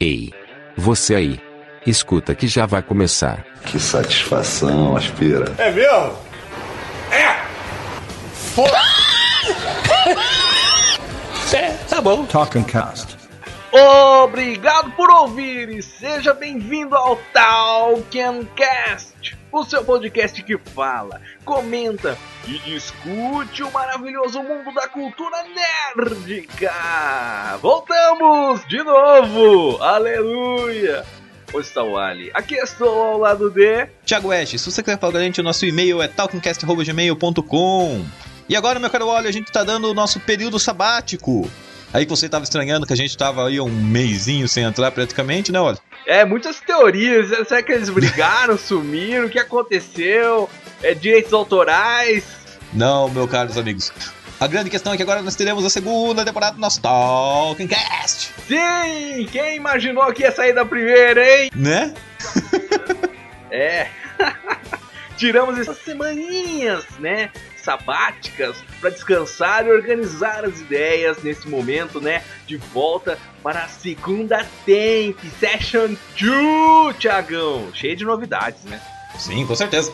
Ei! Você aí! Escuta que já vai começar. Que satisfação, aspira. É mesmo? É! Foda! é, tá bom. Talking Cast. Obrigado por ouvir e seja bem-vindo ao Talking Cast, o seu podcast que fala, comenta e discute o maravilhoso mundo da cultura nerdica. Voltamos de novo, aleluia! Onde está o Ali? Aqui estou ao lado de... Thiago West, se você quiser falar com a gente, o nosso e-mail é talkingcast.gmail.com E agora, meu caro Wally, a gente tá dando o nosso período sabático. Aí que você tava estranhando que a gente tava aí um mêsinho sem entrar praticamente, né, Wally? É, muitas teorias. Será que eles brigaram, sumiram? O que aconteceu? É, direitos autorais? Não, meus caros amigos. A grande questão é que agora nós teremos a segunda temporada do nosso Talking Cast. Sim! Quem imaginou que ia sair da primeira, hein? Né? é. Tiramos essas semaninhas, né? Sabáticas para descansar e organizar as ideias nesse momento, né? De volta para a segunda Temp Session 2, Thiagão. Cheio de novidades, né? Sim, com certeza.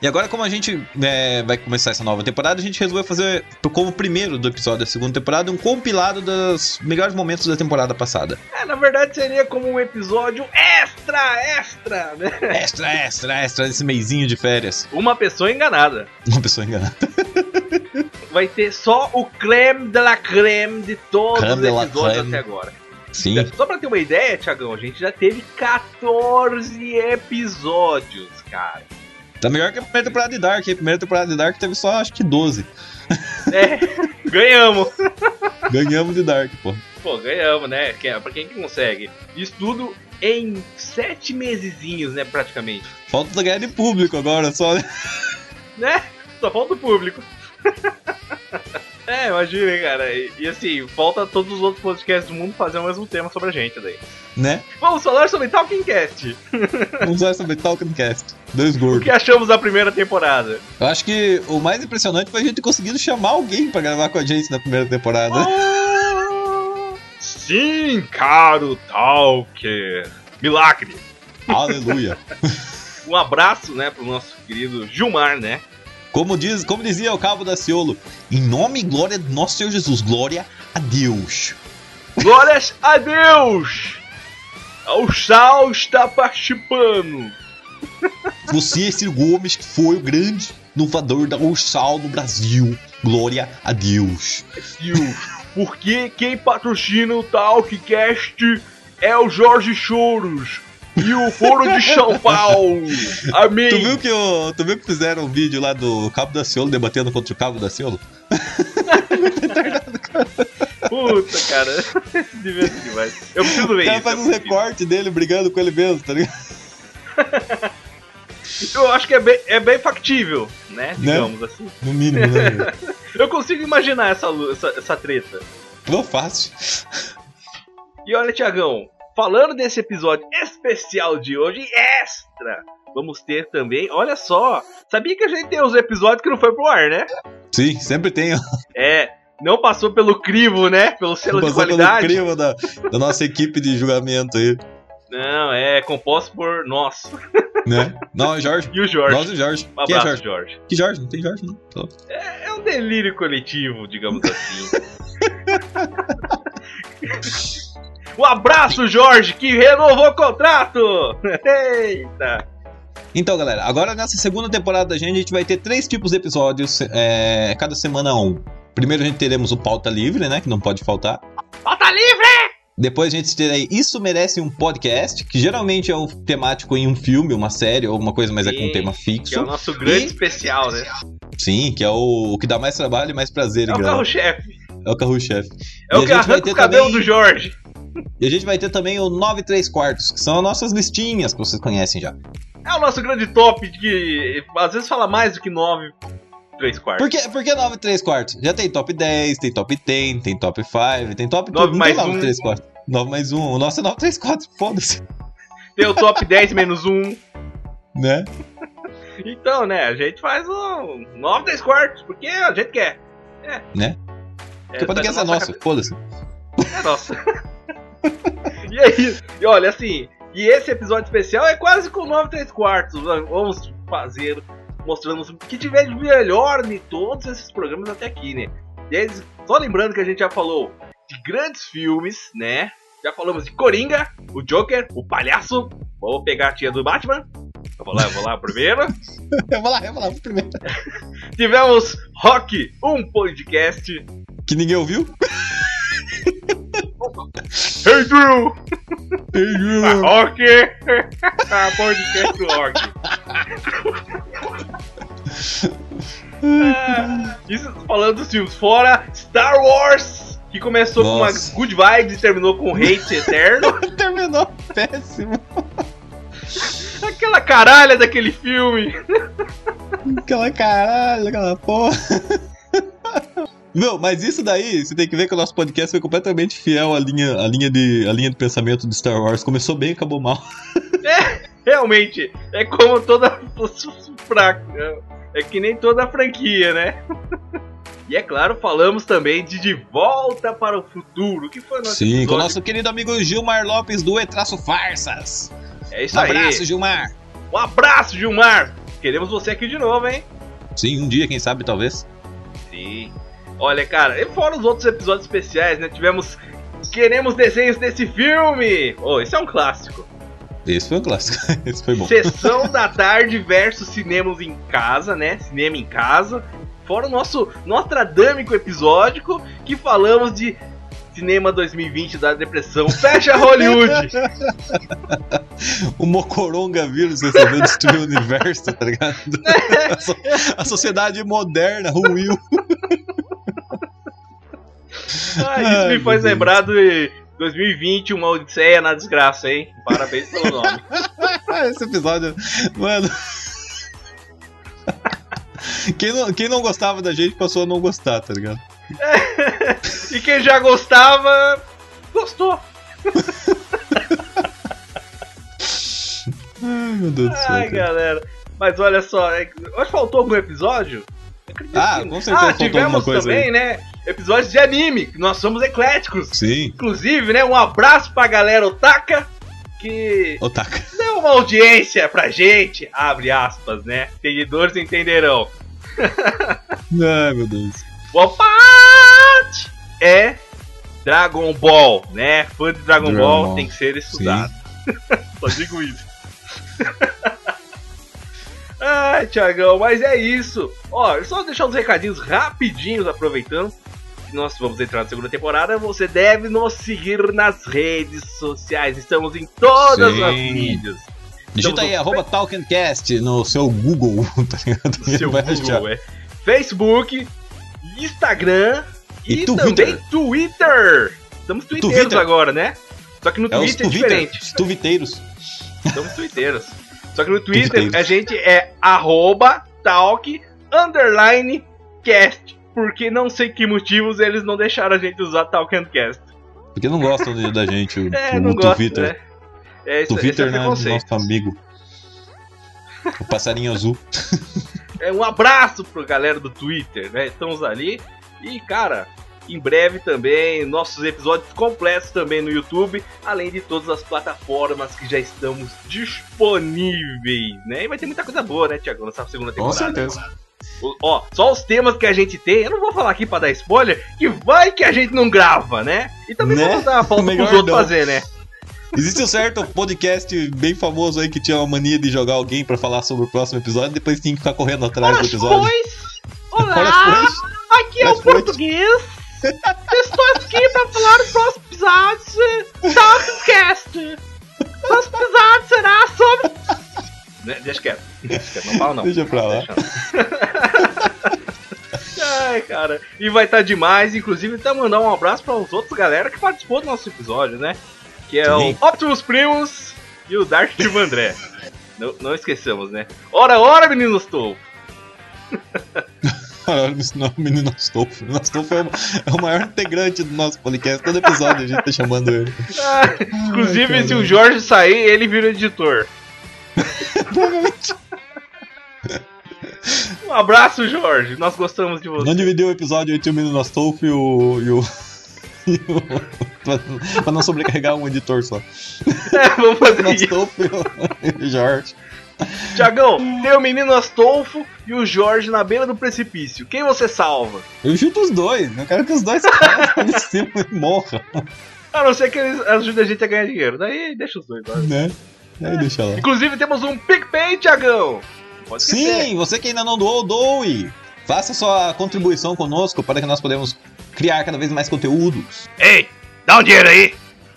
E agora, como a gente é, vai começar essa nova temporada, a gente resolveu fazer, como primeiro do episódio da segunda temporada, um compilado dos melhores momentos da temporada passada. É, na verdade seria como um episódio extra, extra, né? Extra, extra, extra, desse meizinho de férias. Uma pessoa enganada. Uma pessoa enganada. vai ter só o creme de la creme de todos creme os episódios até agora. Sim. Só pra ter uma ideia, Tiagão, a gente já teve 14 episódios, cara. Tá melhor que a primeira temporada de Dark. A primeira temporada de Dark teve só acho que 12. É, ganhamos. ganhamos de Dark, pô. Pô, ganhamos, né? Pra quem que consegue. Isso tudo em sete mesezinhos, né, praticamente. Falta ganhar de público agora, só, né? Né? Só falta o público. É, imagina, cara. E, e, assim, falta todos os outros podcasts do mundo fazer o mesmo tema sobre a gente daí. Né? Vamos falar sobre Talking Cast. Vamos falar sobre Talking Cast. Dois gordos. O que achamos da primeira temporada? Eu acho que o mais impressionante foi a gente conseguindo chamar alguém para gravar com a gente na primeira temporada. Oh, sim, caro Talker. Milagre. Aleluia. um abraço, né, pro nosso querido Gilmar, né? Como, diz, como dizia o Cabo da Ciolo, em nome e glória do nosso Senhor Jesus, glória a Deus. Glórias a Deus! O Sal está participando. Você, Ciro Gomes, que foi o grande inovador da Ursal no Brasil. Glória a Deus. Deus. Porque quem patrocina o Talkcast é o Jorge Choros, e o Foro de São Paulo. Amém. Tu viu que, o, tu viu que fizeram um vídeo lá do Cabo da Ciolo debatendo contra o Cabo da Ciolo? Puta, cara. Divertido demais. Eu preciso ver o cara isso. faz um recorte dele brigando com ele mesmo, tá ligado? Eu acho que é bem, é bem factível, né? Digamos né? assim. No mínimo, né? Eu consigo imaginar essa, essa, essa treta. Não fácil. E olha, Tiagão, falando desse episódio especial de hoje, extra, vamos ter também, olha só, sabia que a gente tem os episódios que não foi pro ar, né? Sim, sempre tem. É, não passou pelo crivo, né? Pelo selo não de qualidade. Pelo crivo da, da nossa equipe de julgamento aí. Não, é composto por nós. Né? Não, é Jorge. E o Jorge. Nós e o Jorge. Um Quem abraço, é Jorge? Jorge? Que Jorge? Não tem Jorge, não. É, é um delírio coletivo, digamos assim. Um abraço, Jorge, que renovou o contrato! Eita! Então, galera, agora nessa segunda temporada da gente, a gente vai ter três tipos de episódios, é, cada semana um. Primeiro a gente teremos o Pauta Livre, né, que não pode faltar. Pauta Livre! Depois a gente terá Isso Merece um Podcast, que geralmente é um temático em um filme, uma série ou alguma coisa, mas Sim, é com um tema fixo. Que é o nosso grande E- especial, né? Sim, que é o, o que dá mais trabalho e mais prazer É o carro-chefe. É o carro-chefe. É E o que arranca o cabelo também- do Jorge. E a gente vai ter também o 9 3 quartos, que são as nossas listinhas que vocês conhecem já. É o nosso grande top que às vezes fala mais do que 9, 3 quartos. Por que, por que 9 3 quartos? Já tem top 10, tem top 10, tem top 5, tem top Nove tudo. Não mais tem 9 um. 3 quartos. 9 mais 1. O nosso é 9 3 4, foda-se. Tem o top 10 menos 1. Né? Então, né, a gente faz o 9, 3 quartos, porque a gente quer. É. Né? É, Porque o podcast é nossa nosso, foda-se. É nosso. E aí, e olha, assim, e esse episódio especial é quase com 9 3 quartos. Vamos fazer, mostrando o que tiver de melhor em todos esses programas até aqui, né? E aí, só lembrando que a gente já falou de grandes filmes, né? Já falamos de Coringa, o Joker, o Palhaço. Vou pegar a tia do Batman. Eu vou lá, eu vou lá primeiro. eu vou lá, eu vou lá primeiro. Tivemos Rock, um podcast. Que ninguém ouviu? Hey Drew! Hey Drew! A rock! a podcast do ah, isso falando dos filmes. Fora Star Wars! Que começou Nossa. com uma good vibes e terminou com hate eterno. terminou péssimo. Aquela caralha daquele filme. Aquela caralha, aquela porra. Não, mas isso daí, você tem que ver que o nosso podcast foi completamente fiel à linha, à linha, de, à linha de pensamento de Star Wars. Começou bem e acabou mal. É, realmente. É como toda. É que nem toda franquia, né? E é claro, falamos também de De Volta para o Futuro, que foi nosso Sim, episódio. com o nosso querido amigo Gilmar Lopes do Etraço Farsas. É isso um aí. Um abraço, Gilmar. Um abraço, Gilmar. Queremos você aqui de novo, hein? Sim, um dia, quem sabe, talvez. Sim. Olha, cara, e fora os outros episódios especiais, né? Tivemos Queremos desenhos desse filme! Oh, esse é um clássico. Esse foi um clássico. Esse foi bom. Sessão da tarde versus cinemas em casa, né? Cinema em casa. Fora o nosso Nostradâmico episódico, que falamos de Cinema 2020 da depressão. Fecha Hollywood! o Mocoronga vírus resolveu destruir o universo, tá ligado? a, so a sociedade moderna ruiu. Ah, isso Ai, me faz lembrar de 2020, uma Odisseia na desgraça, hein? Parabéns pelo nome. Esse episódio, mano. Quem não, quem não gostava da gente passou a não gostar, tá ligado? E quem já gostava, gostou. Ai, meu Deus do céu. Ai, galera. Mas olha só, é, acho que faltou algum episódio? Ah, com certeza ah, tivemos também, aí. né? Episódios de anime, nós somos ecléticos. Sim. Inclusive, né? Um abraço pra galera Otaka, que Otaka. deu uma audiência pra gente, abre aspas, né? Seguidores entenderão. Ai, meu Deus. What é Dragon Ball, né? Fã de Dragon, Dragon Ball, Ball tem que ser estudado. Só digo isso. Ai, Tiagão, mas é isso. Ó, só deixar uns recadinhos rapidinhos, aproveitando. Nós vamos entrar na segunda temporada. Você deve nos seguir nas redes sociais. Estamos em todas Sim. as mídias. Digita aí, no... arroba Talkencast no seu Google, tá ligado? No seu Google, é. Facebook, Instagram e, e também Twitter. Estamos twitteiros agora, né? Só que no é Twitter é diferente. Os twitteiros. Estamos twitteiros. Só que no Twitter a gente é arroba talk underline cast. Porque não sei que motivos eles não deixaram a gente usar talk and cast. Porque não gostam da gente, o, é, o, gosto, Twitter. Né? É, isso, Twitter é nosso amigo. O passarinho azul. É um abraço pro galera do Twitter, né? Estamos ali. E, cara, em breve também, nossos episódios completos também no YouTube, além de todas as plataformas que já estamos disponíveis, né? E vai ter muita coisa boa, né, Tiago, nessa segunda temporada. Com certeza. O, ó, só os temas que a gente tem, eu não vou falar aqui para dar spoiler, que vai que a gente não grava, né? E também né? vamos dar a volta pros outros não. fazer, né? Existe um certo podcast bem famoso aí que tinha uma mania de jogar alguém para falar sobre o próximo episódio e depois tinha que ficar correndo atrás Olá, do episódio. Pois. Olá! Aqui é o português. Estou aqui para falar do próximo episódio do Talkcast. O próximo episódio será sobre. Deixa quieto. Deixa quieto, não fala não. Deixa pra lá. Ai, cara. E vai estar tá demais. Inclusive, até mandar um abraço para os outros galera que participou do nosso episódio, né? Que é Sim. o Optimus Primus e o Dark Tio André. não, não esqueçamos, né? Ora, ora, meninos Tolfo! não, menino Stolfo. O Stolfo é, o, é o maior integrante do nosso podcast. Todo episódio a gente tá chamando ele. Ah, inclusive, Ai, se o Jorge sair, ele vira editor. um abraço, Jorge. Nós gostamos de você. Não dividiu o episódio entre o menino Astolfo e o. E o... pra, pra não sobrecarregar um editor só. É, vamos fazer isso. Astolfo e o Jorge. Tiagão, tem o menino Astolfo e o Jorge na beira do precipício. Quem você salva? Eu chuto os dois. Eu quero que os dois cima e morram. A não ser que eles ajudem a gente a ganhar dinheiro. Daí deixa os dois lá. Né? Aí deixa lá. Inclusive temos um PicPay, Tiagão. Pode. Sim, você que ainda não doou, doe. Faça sua contribuição conosco para que nós podemos criar cada vez mais conteúdos. Ei, dá um dinheiro aí.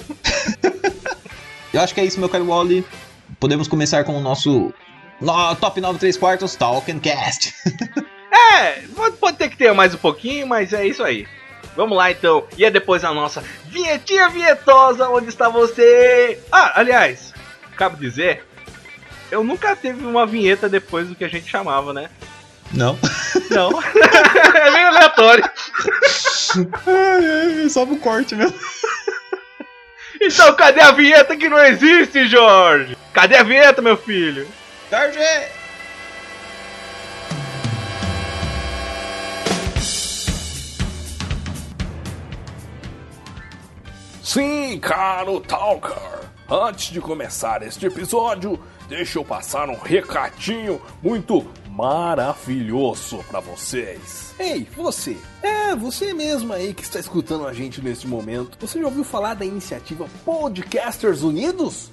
Eu acho que é isso, meu caro Wally. Podemos começar com o nosso no, Top 9 3 quartos Talking Cast. É, pode, ter que ter mais um pouquinho, mas é isso aí. Vamos lá então. E é depois a nossa vinhetinha vinhetosa. Onde está você? Ah, aliás, cabe dizer, eu nunca teve uma vinheta depois do que a gente chamava, né? Não. Não. é meio aleatório. Ai, ai, Só um corte mesmo. Então cadê a vinheta que não existe, Jorge? Cadê a vinheta, meu filho? Jorge! Sim, caro Talker. Antes de começar este episódio, deixa eu passar um recadinho muito maravilhoso para vocês. Ei, você! É, você mesmo aí que está escutando a gente neste momento. Você já ouviu falar da iniciativa Podcasters Unidos?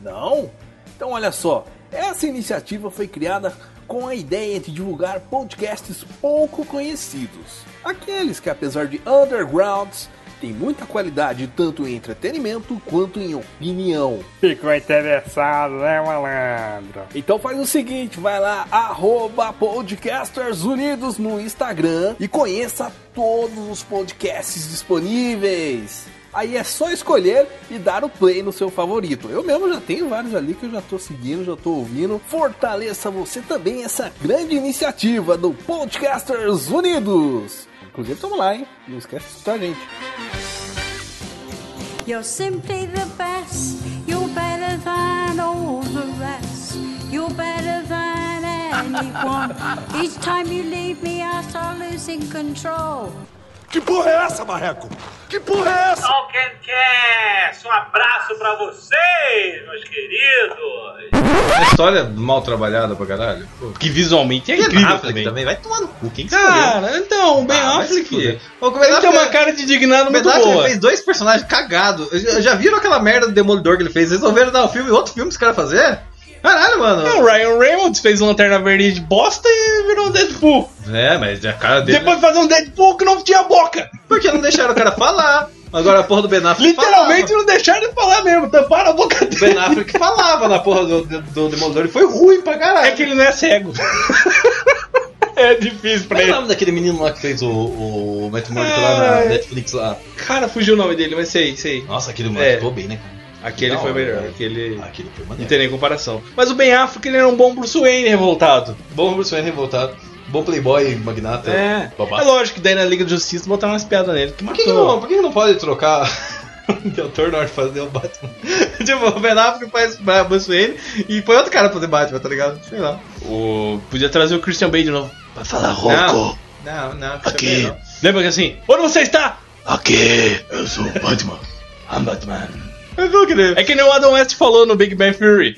Não? Então olha só, essa iniciativa foi criada com a ideia de divulgar podcasts pouco conhecidos. Aqueles que apesar de undergrounds, têm muita qualidade tanto em entretenimento quanto em opinião. Ficou interessado, né, malandro? Então faz o seguinte, vai lá, arroba Podcasters Unidos no Instagram e conheça todos os podcasts disponíveis. Aí é só escolher e dar o play no seu favorito. Eu mesmo já tenho vários ali que eu já tô seguindo, já tô ouvindo. Fortaleça você também essa grande iniciativa do Podcasters Unidos. Inclusive, lá, hein? Não esquece de a gente. You're simply the best. You're better than all the rest. You're better than anyone. Each time you leave me, I start losing control. Que porra é essa, Marreco? Que porra é essa? Talkencast, um abraço pra vocês, meus queridos. Uma história mal trabalhada pra caralho. Pô. Que visualmente é Ben incrível Affleck também. também. Vai tomar no cu. Quem que escolheu? Cara, então, o Ben Ah, Affleck. O Ben Ele tem uma cara de indignado O Ben muito Affleck boa. fez dois personagens cagados. Já já viram aquela merda do Demolidor que ele fez? Resolveram dar um filme, outro filme que os caras fazer? Caralho, mano. É, o Ryan Reynolds fez Lanterna Verde de bosta e virou um Deadpool. É, mas a cara dele. Depois de fazer um Deadpool que não tinha boca. Porque não deixaram o cara falar. Agora a porra do Ben Affleck. Literalmente não deixaram ele falar mesmo, tamparam a boca falava. O dele. Ben Affleck falava na porra do, do, do Demolidor e foi ruim pra caralho. É que ele não é cego. é difícil pra Qual é o ele. nome daquele menino lá que fez o, o lá na. Netflix lá? Cara, fugiu o nome dele, mas sei, sei. Nossa, aquele É. moleque ficou bem, né, cara? Aquele Da foi melhor. velho. Aquele. Aquele foi Não maneiro. tem nem comparação. Mas o Ben Affleck ele era um bom Bruce Wayne revoltado. Bom Bruce Wayne revoltado. Bom playboy, magnata. É. babaca. É lógico que daí na Liga da Justiça botaram umas piadas nele. Que Por que, que não, por que não pode trocar de autor de fazer o Batman? tipo, o Ben Affleck faz Bruce Wayne e põe outro cara pra fazer Batman, tá ligado? Sei lá. O... Podia trazer o Christian Bale de novo. Pra falar Não. Não, não. Aqui. Não. Lembra que assim, onde você está? Aqui, eu sou o Batman. I'm Batman. É que nem o Adam West falou no Big Bang Theory.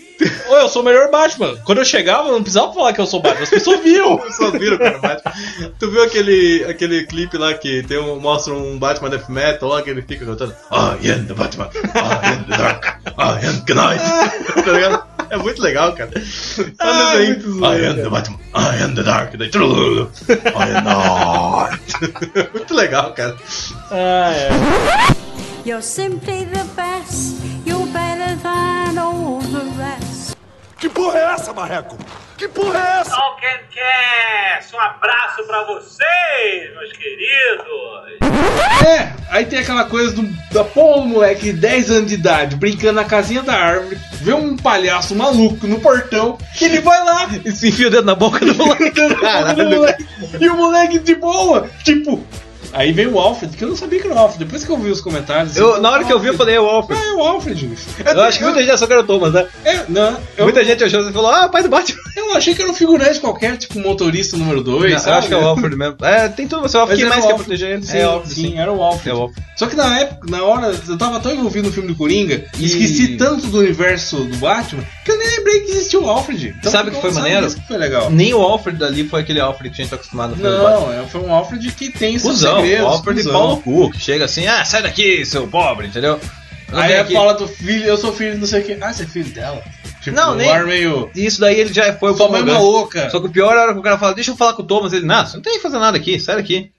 Ô, eu sou o melhor Batman. Quando eu chegava, eu não precisava falar que eu sou Batman. As pessoas viam. Eu só viro o cara Batman. Tu viu aquele, aquele clipe lá que tem um, mostra um Batman Death Metal lá que ele fica cantando I am the Batman, I am the Dark, I am the Night. tá ligado? É muito legal, cara. Ah, é muito I am the Batman, I am the Dark, daí, I am not. muito legal, cara. Ah, é. You're simply the best. You're better than all the rest. Que porra é essa, Marreco? Que porra é essa? Talkencast, um abraço pra vocês, meus queridos. É, aí tem aquela coisa do, da porra do moleque de 10 anos de idade brincando na casinha da árvore, vê um palhaço maluco no portão, e ele vai lá E se enfia o dedo na boca do moleque. do moleque, e o moleque de boa, tipo, Aí veio o Alfred, que eu não sabia que era o Alfred. Depois que eu vi os comentários. Eu, na hora que eu vi, eu falei, é o Alfred. Ah, é o Alfred. Eu acho que muita gente achou que era o Thomas, né? É, não, eu, Muita gente achou e falou, ah, pai do Batman. eu achei que era um figurante qualquer, tipo motorista número 2. eu acho que é o Alfred mesmo. É, tem tudo, você é o Alfred. Quem era mais quer proteger ele? Sim, é o Alfred, sim, sim. era o Alfred. É o Alfred. Só que na época, na hora, eu tava tão envolvido no filme do Coringa e esqueci tanto do universo do Batman que eu nem lembrei que existia o Alfred. Então, Sabe o que foi sabe maneiro? Isso que foi legal. Nem o Alfred dali foi aquele Alfred que a gente tá acostumado Batman. Não, é- foi um Alfred que tem seus Cusão, segredos. o Alfred de pau no cu, que chega assim, ah, sai daqui, seu pobre, entendeu? Aí ela aqui. fala do filho, eu sou filho não sei o que. Ah, você é filho dela? Tipo, Não, nem- ar meio. Isso daí ele já foi Sua mãe é maluca. Só que o pior era que o cara fala, deixa eu falar com o Thomas. Ele, não, você não tem que fazer nada aqui, sai daqui.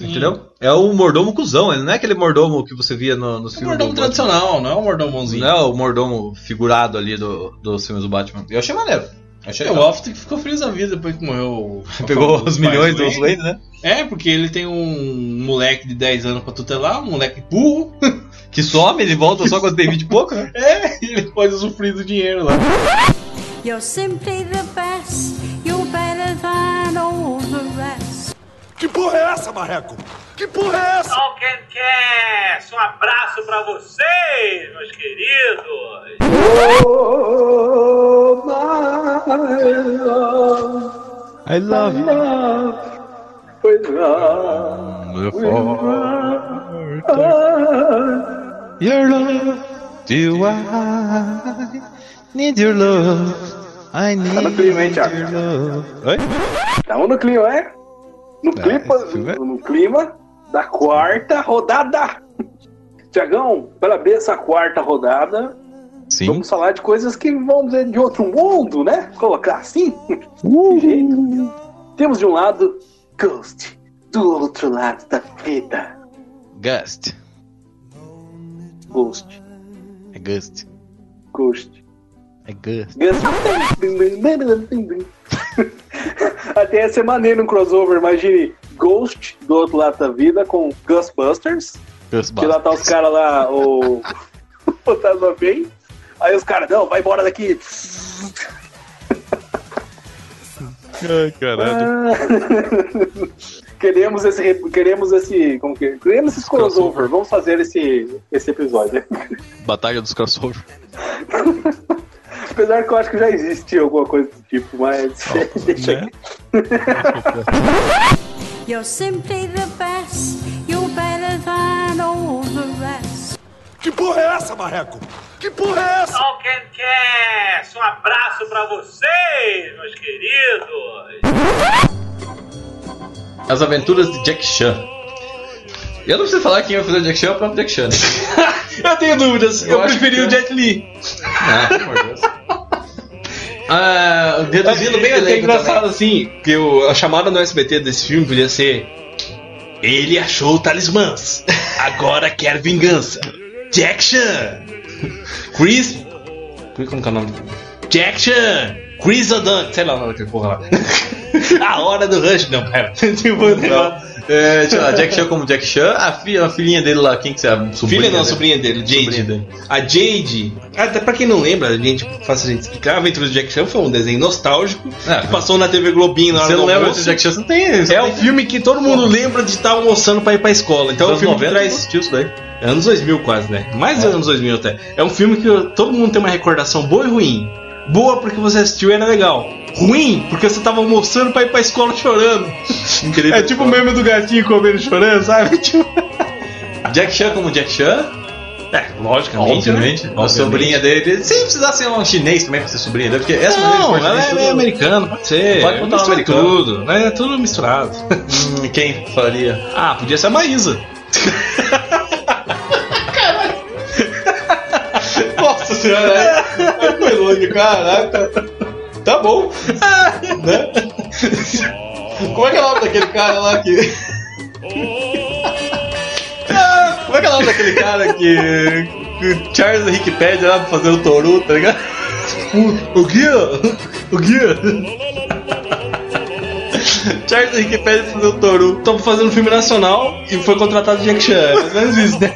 Entendeu? É o mordomo cuzão, ele não é aquele mordomo que você via no, nos É filmes mordomo do Batman. tradicional, não é um mordomo bonzinho. Não é o mordomo figurado ali do, dos filmes do Batman. Eu achei maneiro. Achei É, o. Alfred que ficou feliz da vida depois que morreu. Pegou os os milhões do Wayne, né? É, porque ele tem um moleque de 10 anos pra tutelar, um moleque burro. Que some, ele volta só quando tem 20 e pouco, né? É, e ele pode usufruir do dinheiro lá. You're simply the best. You're better than all the rest. Que porra é essa, Marreco? Que porra é essa? Talkencast, um abraço pra vocês, meus queridos. I love you. Your love, do I need your love? I need no clima, hein, Thiago? your love. Oi? Estamos no clima, é? No, clima, esse filme é- no clima da quarta rodada. Tiagão, parabéns essa quarta rodada. Sim. Vamos falar de coisas que vamos dizer de outro mundo, né? Colocar assim. Uh. De. Temos de um lado Ghost, do outro lado da vida. Gust. Ghost, É Gust. Ghost. É Gust. Ghost. Até ser maneiro um crossover, imagine Ghost do outro lado da vida com Ghostbusters. Que lá tá os caras lá, o. o fantasma vem. Aí os caras, não, vai embora daqui. Ai, caralho. queremos esse. re- Queremos esse. Como que. Queremos esse crossover. Vamos fazer esse, esse episódio. Batalha dos crossover. Apesar que eu acho que já existe alguma coisa do tipo, mas. deixa né? aqui. You're simply the best. You're better than all the rest. Que porra é essa, Marreco? Que porra é essa? Talkencast, um abraço pra vocês, meus queridos. As aventuras de Jack Chan. Eu não preciso falar quem vai fazer o Jack Chan é o próprio Jack Chan. né? Eu tenho dúvidas, eu, Eu preferi que- o Jet Li. Não, pelo amor de Deus. Ah, reduzindo bem é, o é elenco engraçado também. assim, que o- a chamada no SBT desse filme podia ser Ele achou talismãs, agora quer vingança. Jack Chan, Chris, como que é o nome? Jack Chan, Chris O'Donnell, sei lá o nome daquele porra lá. a hora do rush, não, pera. tipo, Não. É, lá, Jack Chan como Jack Chan, a, filha, a filhinha dele lá, quem que você é? A Filha não, dele? sobrinha dele, Jade. Sobrinha dele. A Jade, até pra quem não lembra, a gente faz a gente explicar, a Aventura de Jack Chan foi um desenho nostálgico É. que passou na TV Globinho na hora Você do não lembra de Jack Chan? Você não tem. você É não um filme que todo mundo lembra de estar almoçando pra ir pra escola. Então é um filme 90 que traz. isso daí. Anos 2000 quase, né? Mais dos anos 2000 até. É um filme que todo mundo tem uma recordação boa e ruim. Boa porque você assistiu e era legal. Ruim porque você tava almoçando pra ir pra escola chorando. Incrível. É tipo o meme do gatinho comendo chorando, sabe? Tipo... Jack Chan como Jack Chan? É, logicamente. Obviamente. né? A sobrinha dele. Se precisar ser um chinês também pra ser sobrinha dele, porque essa Não, ela é tudo- meio americana, pode ser. Pode botar um americano. tudo. É tudo misturado. Hum, quem faria? ah, podia ser a Maísa. Nossa senhora, é. Foi longe, caraca. Tá bom. né? Como é que é o nome daquele cara lá que. Como é que é o nome daquele cara que. Charles Wikipedia lá pra fazer o Toru, tá ligado? O, guia! O guia! Charles Wikipedia pra fazer o Toru. Tô fazendo um filme nacional e foi contratado Jack Chan. É mais ou menos isso, né?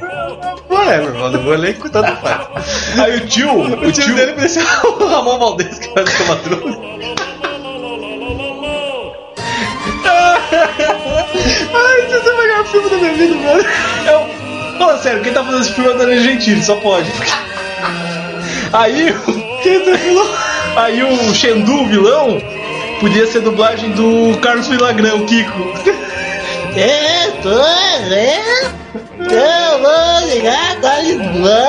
Whatever, mano. Vou elenco tanto faz. Aí o tio, O o tio tio dele parecia o Ramon Valdez que faz o Madruga. Ai, isso é melhor filme da minha vida, velho. Eu, fala sério, quem tá fazendo esse filme é o Danilo Gentili, só pode. Aí, quem tá? Aí o Xendu, o vilão, podia ser dublagem do Carlos Villagrán, o Kiko. Tô? Eu vou ligar com a irmã.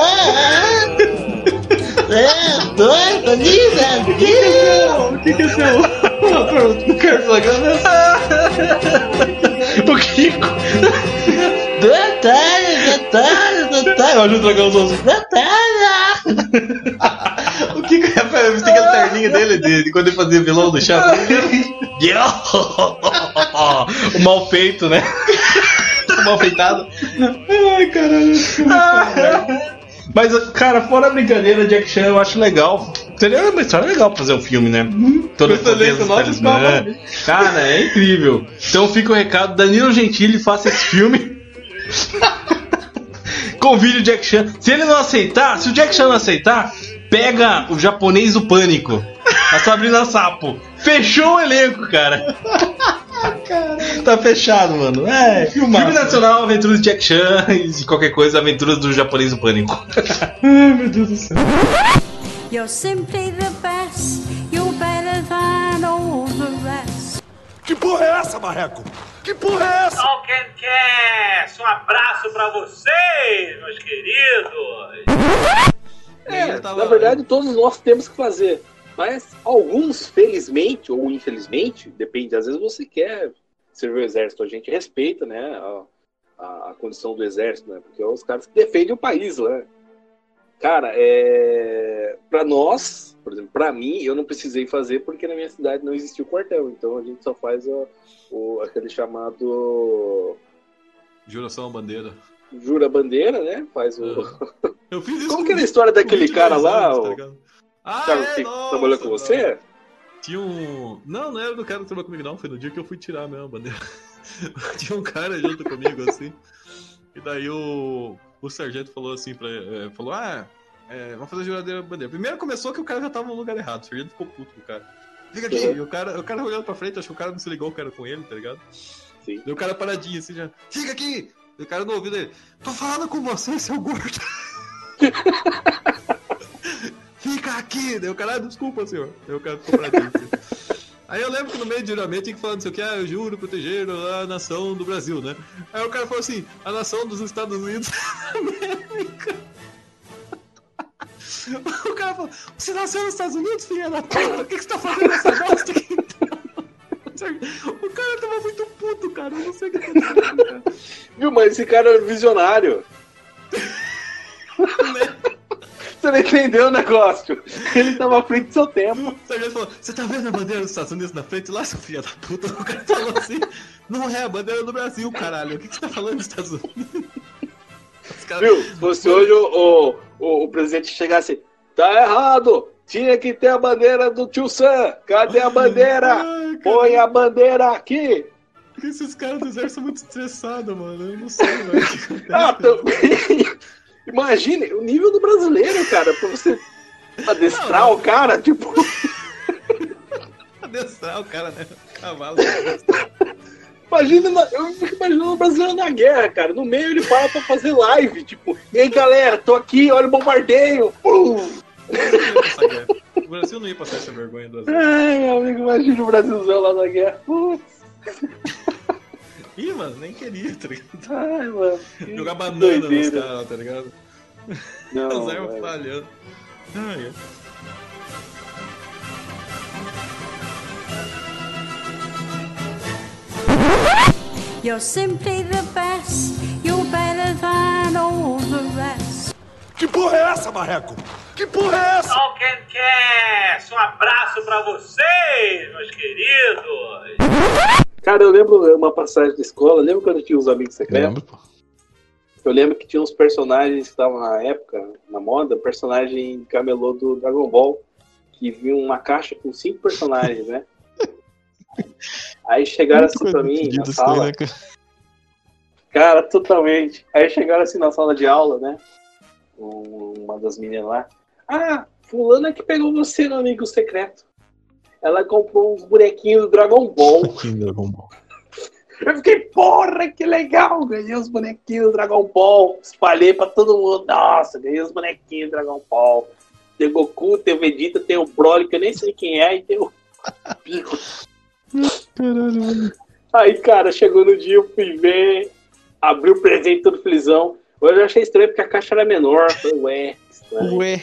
É, tô, tô ligado. O que que é seu? O Carlos Villagrán O Kiko. Detalhe, detalhe, detalhe. Olha o dragãozão. Detalhe. O Kiko é você tem aquela terninha dele de, quando ele fazia vilão do Chaves. o mal feito, né? O mal feitado. Ai, caralho. Mas, cara, fora a brincadeira, Jack Chan eu acho legal. Seria uma história legal pra fazer um filme, né? Toda Com esse nosso, talismã. Cara, é incrível. Então fica o recado, Danilo Gentili, faça esse filme. Convide o Jack Chan. Se ele não aceitar, se o Jack Chan não aceitar, pega o japonês do pânico. A Sabrina Sapo. Fechou o elenco, cara. Tá fechado, mano. É, filme nacional, aventuras de Jack Chan e qualquer coisa, aventuras do japonês do pânico. Ai, meu Deus do céu. You're simply the best. Porra é essa, Marreco? Que porra é essa? Talkencast, um abraço pra vocês, meus queridos. É, na verdade, todos nós temos que fazer. Mas alguns, felizmente ou infelizmente, depende, às vezes você quer servir o exército, a gente respeita, né, a, a, a condição do exército, né, porque é os caras que defendem o país, né. Cara, é... para nós, por exemplo, para mim, eu não precisei fazer porque na minha cidade não existia o quartel, então a gente só faz o, o aquele chamado Juração à bandeira. jura bandeira, né, faz o... Eu fiz isso Como com que era a história daquele 22 cara lá, anos, o- tá ligado? Ah, cara é, que nossa, trabalhou com você? Tinha um. Não, não era do cara que trabalhou comigo, não. Foi no dia que eu fui tirar mesmo a bandeira. Tinha um cara junto comigo, assim. E daí o, o sargento falou assim pra ele: é, falou, ah, é, vamos fazer juradeira bandeira. Primeiro começou que o cara já tava no lugar errado. O sargento ficou puto com o cara. Fica aqui, e o cara, o cara olhando pra frente, acho que o cara não se ligou, o cara com ele, tá ligado? Sim. Deu o cara paradinho assim já. Fica aqui! E o cara no ouvido dele, tô falando com você, seu gordo. Fica aqui! Daí o cara, ah, desculpa, senhor. Daí o cara ficou paradinho. assim. Aí eu lembro que no meio de juramento tinha que falar não sei o que, ah, eu juro proteger a nação do Brasil, né? Aí o cara falou assim, a nação dos Estados Unidos da América. O cara falou, você nasceu nos Estados Unidos, filha da puta? O que, que você tá fazendo nessa bosta aqui então? O cara tava muito puto, cara. Eu não sei o que cara. Viu, mas esse cara era visionário. Você não entendeu o negócio. Ele tava à frente do seu tempo. O sargento falou, você tá vendo a bandeira dos Estados Unidos na frente lá, seu filho da puta? O cara falou assim, não é a bandeira do Brasil, caralho. O que, que você tá falando dos Estados Unidos? Os caras- Viu? Se fosse hoje o, o, o, presidente chegasse, tá errado. Tinha que ter a bandeira do tio Sam. Cadê a bandeira? Ai, Põe a bandeira aqui. Porque esses caras do exército são muito estressados, mano. Eu não sei, velho. acontece. Ah, também. Imagine o nível do brasileiro, cara, pra você adestrar Não, o cara, tipo. Adestrar o cara, né? Cavalo. Imagina, na- eu fico imaginando o brasileiro na guerra, cara. No meio ele para pra fazer live, tipo, e aí galera, tô aqui, olha o bombardeio. Pum! O Brasil não ia passar essa vergonha do exército. Ai, meu amigo, imagina o Brasilzão lá na guerra. Putz, Ih, mano, nem queria, tá ligado? ai, mano. Jogar banana nos doideira. caras, tá ligado? Não, As armas falhando. Ai, You're simply the best. You're better than all the rest. Que porra é essa, Marreco? Que porra é essa? Talkencast, um abraço pra vocês, meus queridos. Cara, eu lembro uma passagem da escola, lembra quando tinha os amigos secretos? Lembro, pô. Eu lembro que tinha uns personagens que estavam na época, na moda, personagem camelô do Dragon Ball, que vinha uma caixa com cinco personagens, né? Aí chegaram assim pra mim na sala, né, cara, totalmente. Aí chegaram assim na sala de aula, né? Um- Uma das meninas lá. Ah, fulana que pegou você no amigo secreto. Ela comprou uns bonequinhos do Dragon Ball. Dragon Ball. Eu fiquei, porra, que legal! Ganhei os bonequinhos do Dragon Ball. Espalhei pra todo mundo. Nossa, ganhei os bonequinhos do Dragon Ball. Tem o Goku, tem o Vegeta, tem o Broly, que eu nem sei quem é, e tem o Pico. Caralho, mano. Aí, cara, chegou no dia, eu fui ver, abri o presente todo felizão. Hoje eu achei estranho porque a caixa era menor. Falei, ué, que estranho. Ué.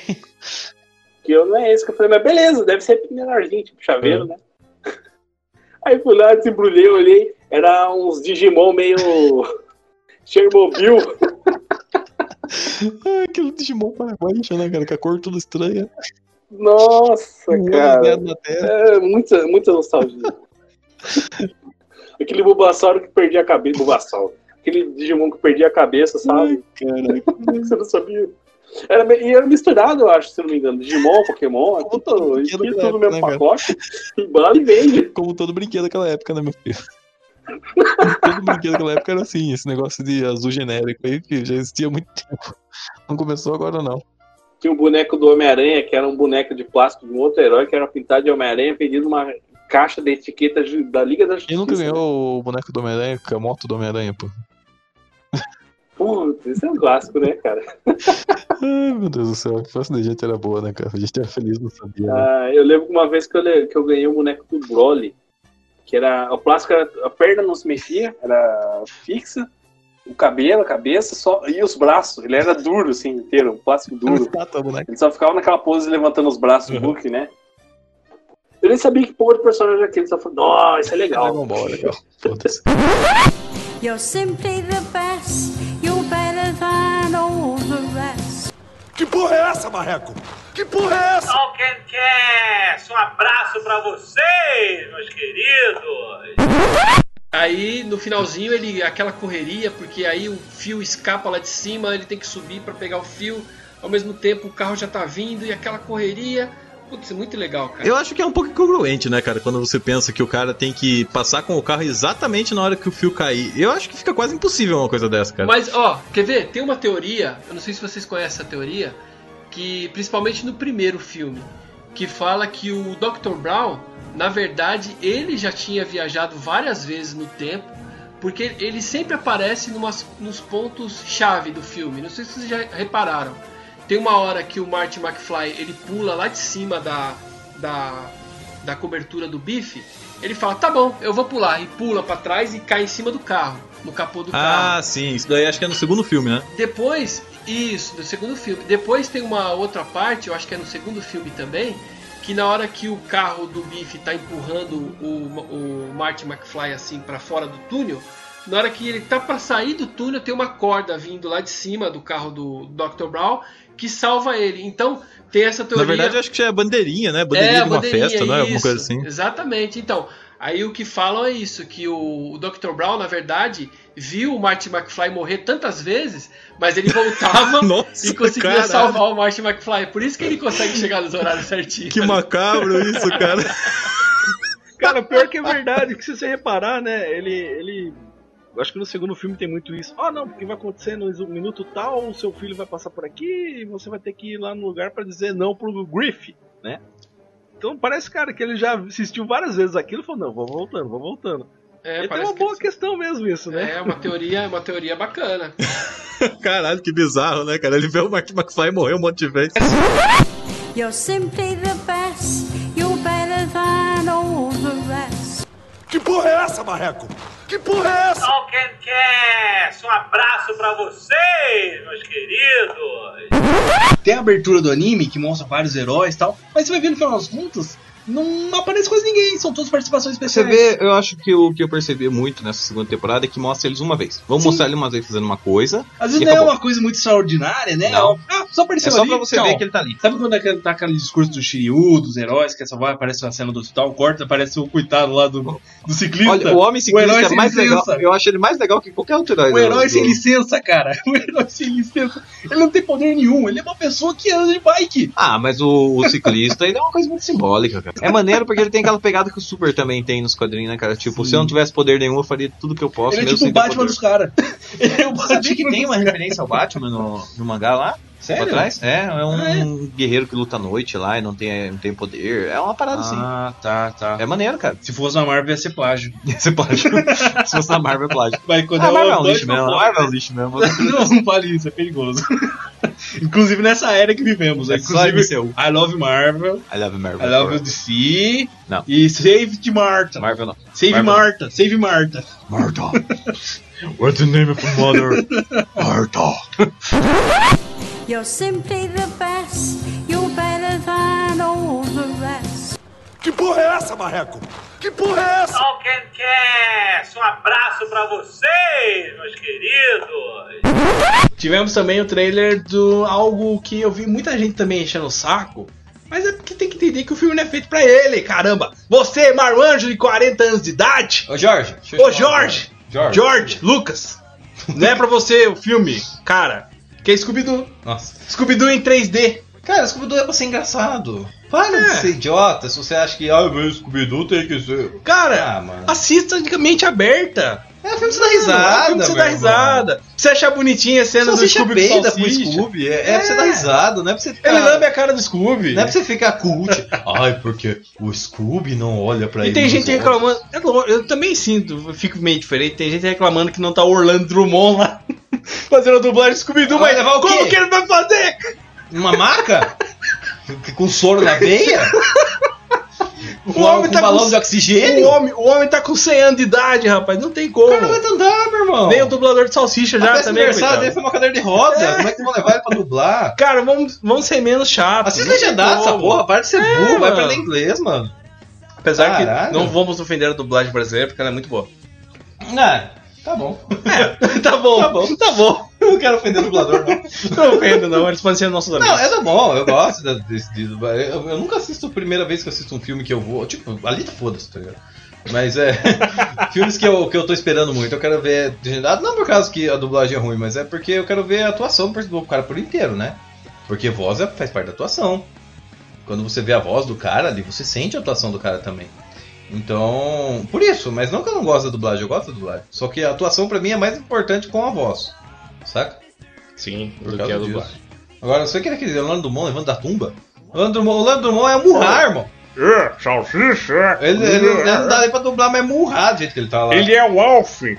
Que eu não é esse que eu falei, mas beleza, deve ser menorzinho, tipo chaveiro, né? Aí fui lá, desembrulhei, olhei, era uns Digimon meio Chernobyl. Ai, aquele Digimon paraguaio, né, cara? Com a cor toda estranha. Nossa, cara. dedo na terra. É, muita, muita nostalgia. Aquele Bulbasauro que perdia a cabeça. Bulbasauro. Aquele Digimon que perdia a cabeça, sabe? Você não sabia. Era, e era misturado, eu acho, se não me engano. Digimon, Pokémon, Como tudo, todo tudo, no mesmo época, né, pacote. Embala e vende. Como todo brinquedo daquela época, né, meu filho? todo brinquedo daquela época era assim, esse negócio de azul genérico aí, que já existia há muito tempo. Não começou agora, não. Tinha um boneco do Homem-Aranha, que era um boneco de plástico de um outro herói, que era pintado de Homem-Aranha, vendido numa caixa de etiquetas de- da Liga da Justiça. Quem nunca ganhou o boneco do Homem-Aranha a moto do Homem-Aranha, pô? Putz, isso é um clássico, né, cara? Ai, meu Deus do céu, que fácil da gente era boa, né, cara? A gente era feliz, não sabia, né? Ah, eu lembro uma vez que eu, que eu ganhei um boneco do Broly, que era. O plástico era. A perna não se mexia, era fixa. O cabelo, a cabeça, só. E os braços. Ele era duro, assim, inteiro, um plástico duro. Tá, boneco. Ele só ficava naquela pose levantando os braços Uhum. do Hulk, né? Eu nem sabia que porra de personagem era aquele. Só falei, nossa, isso é legal. Dragon Ball, legal. Foda-se. You're simply the best. You're better than all the rest. Que porra é essa, Marreco? Que porra é essa? Talkencast, um abraço pra vocês, meus queridos. Aí no finalzinho ele aquela correria, porque aí o fio escapa lá de cima, ele tem que subir pra pegar o fio. Ao mesmo tempo o carro já tá vindo e aquela correria. Putz, é muito legal, cara. Eu acho que é um pouco incongruente, né, cara? Quando você pensa que o cara tem que passar com o carro exatamente na hora que o fio cair. Eu acho que fica quase impossível uma coisa dessa, cara. Mas, ó, quer ver? Tem uma teoria, eu não sei se vocês conhecem essa teoria, que principalmente no primeiro filme, que fala que o Dr. Brown, na verdade, ele já tinha viajado várias vezes no tempo, porque ele sempre aparece numas, nos pontos chave do filme. Não sei se vocês já repararam. Tem uma hora que o Marty McFly ele pula lá de cima da, da, da cobertura do bife. Ele fala, tá bom, eu vou pular. E pula pra trás e cai em cima do carro, no capô do carro. Ah, sim. Isso daí acho que é no segundo filme, né? Depois, isso, no segundo filme. Depois tem uma outra parte, eu acho que é no segundo filme também, que na hora que o carro do Biff tá empurrando o, o Marty McFly assim para fora do túnel, na hora que ele tá para sair do túnel, tem uma corda vindo lá de cima do carro do Dr. Brown que salva ele. Então, tem essa teoria. Na verdade, eu acho que já é bandeirinha, né? Bandeirinha É, de uma bandeirinha, festa, não é? Alguma coisa assim. Exatamente. Então, aí o que falam é isso, que o, o Dr. Brown, na verdade, viu o Marty McFly morrer tantas vezes, mas ele voltava Nossa, e conseguia caralho. salvar o Marty McFly. Por isso que ele consegue chegar nos horários certinhos. Que macabro isso, cara. Cara, pior que é verdade, que se você reparar, né, ele, ele... Eu acho que no segundo filme tem muito isso. Ah, não, porque vai acontecer no minuto tal, o seu filho vai passar por aqui e você vai ter que ir lá no lugar pra dizer não pro Griff, né? Então parece, cara, que ele já assistiu várias vezes aquilo e falou, não, vou voltando, vou voltando. É, e tem parece uma que boa questão mesmo isso, né? É uma teoria, uma teoria bacana. Caralho, que bizarro, né, cara? Ele vê o Mark McFly morrer um monte de vezes. You're simply the best. You're better than all the rest. Que porra é essa, Marreco? Que porra é essa? Talkencast, um abraço pra vocês, meus queridos. Tem a abertura do anime que mostra vários heróis e tal, mas você vai ver no final das contas, não aparece quase ninguém, são todas participações Você especiais. vê, eu acho que o que eu percebi muito nessa segunda temporada é que mostra eles uma vez. Vamos Sim. mostrar ele uma vez fazendo uma coisa. Às vezes não é acabou. uma coisa muito extraordinária, né? Não. Ah, só apareceu É só ali. pra você Não. ver que ele tá ali. Sabe quando é que tá aquele discurso do Shiryu, dos heróis, que essa vai, aparece uma cena do hospital, corta, aparece o coitado lá do, do ciclista. Olha, o homem ciclista herói é mais legal. licença. Eu acho ele mais legal que qualquer outro herói. O herói sem licença, cara. O herói sem licença. Ele não tem poder nenhum. Ele é uma pessoa que anda de bike. Ah, mas o, o ciclista ele é uma coisa muito simbólica, cara. É maneiro porque ele tem aquela pegada que o Super também tem nos quadrinhos, né, cara? Tipo, se eu não tivesse poder nenhum, eu faria tudo que eu posso. Ele é mesmo tipo o Batman poder. dos caras. É Sabia que tem uma referência ao Batman no, no mangá lá? Trás? É, é um guerreiro que luta à noite lá e não tem, não tem poder. É uma parada assim. Ah, tá, tá. É maneiro, cara. Se fosse na Marvel ia ser plágio. Você pode. Se fosse na Marvel, é plágio. Mas quando Ah, é Marvel é um lixo mesmo. não Marvel é um lixo mesmo. Não, não fale isso, é perigoso. Inclusive nessa era que vivemos. É só Inclusive, MCU. I love Marvel, I love Marvel. I love DC Não. e Save de Marta. Marvel não. Save Marvel. Marta, Save Marta. Marta. What's the name of your mother? Marta. You're simply the best. You're better than all the rest. Que porra é essa, Marreco? Que porra é essa? Um abraço pra vocês, meus queridos. Tivemos também o trailer do algo que eu vi muita gente também enchendo o saco. Mas é porque tem que entender que o filme não é feito pra ele, caramba! Você, marmanjo de 40 anos de idade! Ô, Jorge. Ô, Jorge! Jorge. Jorge, Lucas! Não é pra você o filme, cara. Que é Scooby-Doo. Nossa. Scooby-Doo em 3D. Cara, Scooby-Doo é pra ser engraçado. Para É. de ser idiota se você acha que, ah, mas Scooby-Doo tem que ser. Cara, Ah, assista de mente aberta. É filme pra você dar risada, É filme pra você meu irmão. risada. Você achar bonitinha a cena do Scooby peida pro. Scooby. É, é pra você dar risada, não é pra você ficar... Ele lambe a cara do Scooby. Não é pra você ficar cult. Ai, porque o Scooby não olha pra E ele. tem nos gente olhos. reclamando. é Eu também sinto, fico meio diferente. Tem gente reclamando que não tá o Orlando Drummond lá fazendo a dublagem Scooby-Doo, Vai mas levar o como que ele vai fazer? Uma maca? com soro na veia? O homem com tá balão com- de oxigênio? O homem, o homem tá com 100 anos de idade, rapaz. Não tem como. O cara vai andar, meu irmão. Nem o dublador de salsicha já também. aniversário coitado. dele foi uma cadeira de roda. Como é que vão levar ele pra dublar? Cara, vamos, vamos ser menos não tem legendado essa porra, para de ser É, burro, vai aprender inglês, mano. Apesar Caralho. que não vamos ofender a dublagem brasileira, porque ela é muito boa. Ah, tá bom. tá bom, Tá bom. tá bom. Eu não quero ofender o dublador, não. Não ofenda, não. Eles podem ser nossos amigos. Não, é da bom, eu gosto desse. de- eu, eu nunca assisto a primeira vez que eu assisto um filme que eu vou. Tipo, ali foda-se, tá ligado? Mas é. filmes que eu, que eu tô esperando muito, eu quero ver não por causa que a dublagem é ruim, mas é porque eu quero ver a atuação do cara por inteiro, né? Porque voz é- faz parte da atuação. Quando você vê a voz do cara ali, você sente a atuação do cara também. Então, por isso, mas não que eu não gosto da dublagem, eu gosto da dublagem. Só que a atuação pra mim é mais importante com a voz. Saca? Sim, Por do que a disso. dublagem. Agora, você quer aquele Orlando Drummond levando da tumba? O Orlando Drummond, o Orlando Drummond é murrar, irmão. É, salsicha. Ele, ele- ele não dá nem pra dublar, mas é murrar do jeito que ele tá lá. Ele é o Alf.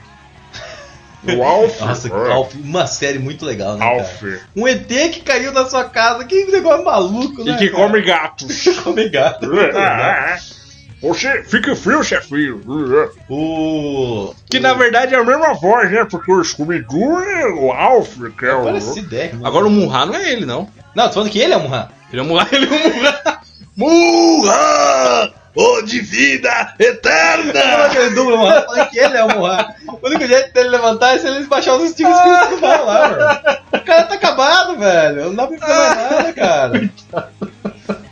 O Alf. Nossa, é. Alf, uma série muito legal, né, cara? Alf. Um ET que caiu na sua casa, que negócio maluco, né? E que cara? come gatos. come gato. Você fica frio, chefinho. O. Que na verdade é a mesma voz, né? Porque o Scooby-Doo é o Alf, que é o. Parece ideia. Agora o Munha não é ele, não. Não, tô falando que ele é o Murra. Ele é o Munha, ele é o Munha. Murra! Ô de vida é eterna! que ele dubla o Murra, falando que ele é o Murra. O único jeito dele levantar é se eles baixar os Smith do mal lá, mano. O cara tá acabado, velho. Não dá pra fazer mais nada, cara.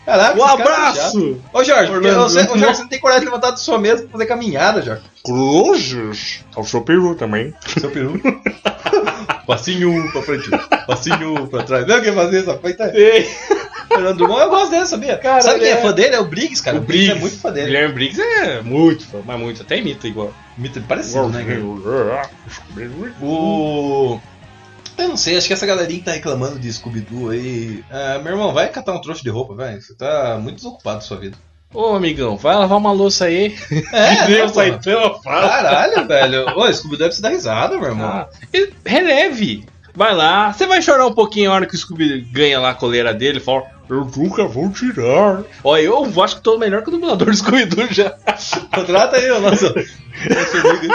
Caraca, Um é abraço! Ô, Jorge, porque Orlando. você, ô, Jorge, você não tem coragem de levantar da sua mesa pra fazer caminhada, Jorge. Cruzes. É o seu peru também. Seu peru. passinho pra frente, passinho pra trás. Não, quem fazia essa feita é. Fernando Drummond, eu gosto dele, sabia? Cara, Sabe quem é é- fã dele? É o Briggs, cara. O O Briggs é Briggs. muito fã dele. Guilherme Briggs é muito, fã, mas muito, até imita igual. Muito parecido, né, cara? O. Eu não sei, acho que essa galerinha que tá reclamando de Scooby-Doo aí. Ah, meu irmão, vai catar um trouxa de roupa, velho. Você tá muito desocupado da sua vida. Ô, amigão, vai lavar uma louça aí. É, pô. Saitama fala. Caralho, velho. Ô, Scooby-Doo deve se dar risada, meu irmão. Ah, releve. Vai lá. Você vai chorar um pouquinho a hora que o Scooby ganha lá a coleira dele e fala. Eu nunca vou tirar. Olha, eu acho que tô melhor que o dublador do Scooby-Doo já. Contrata aí o nosso. nosso amigo.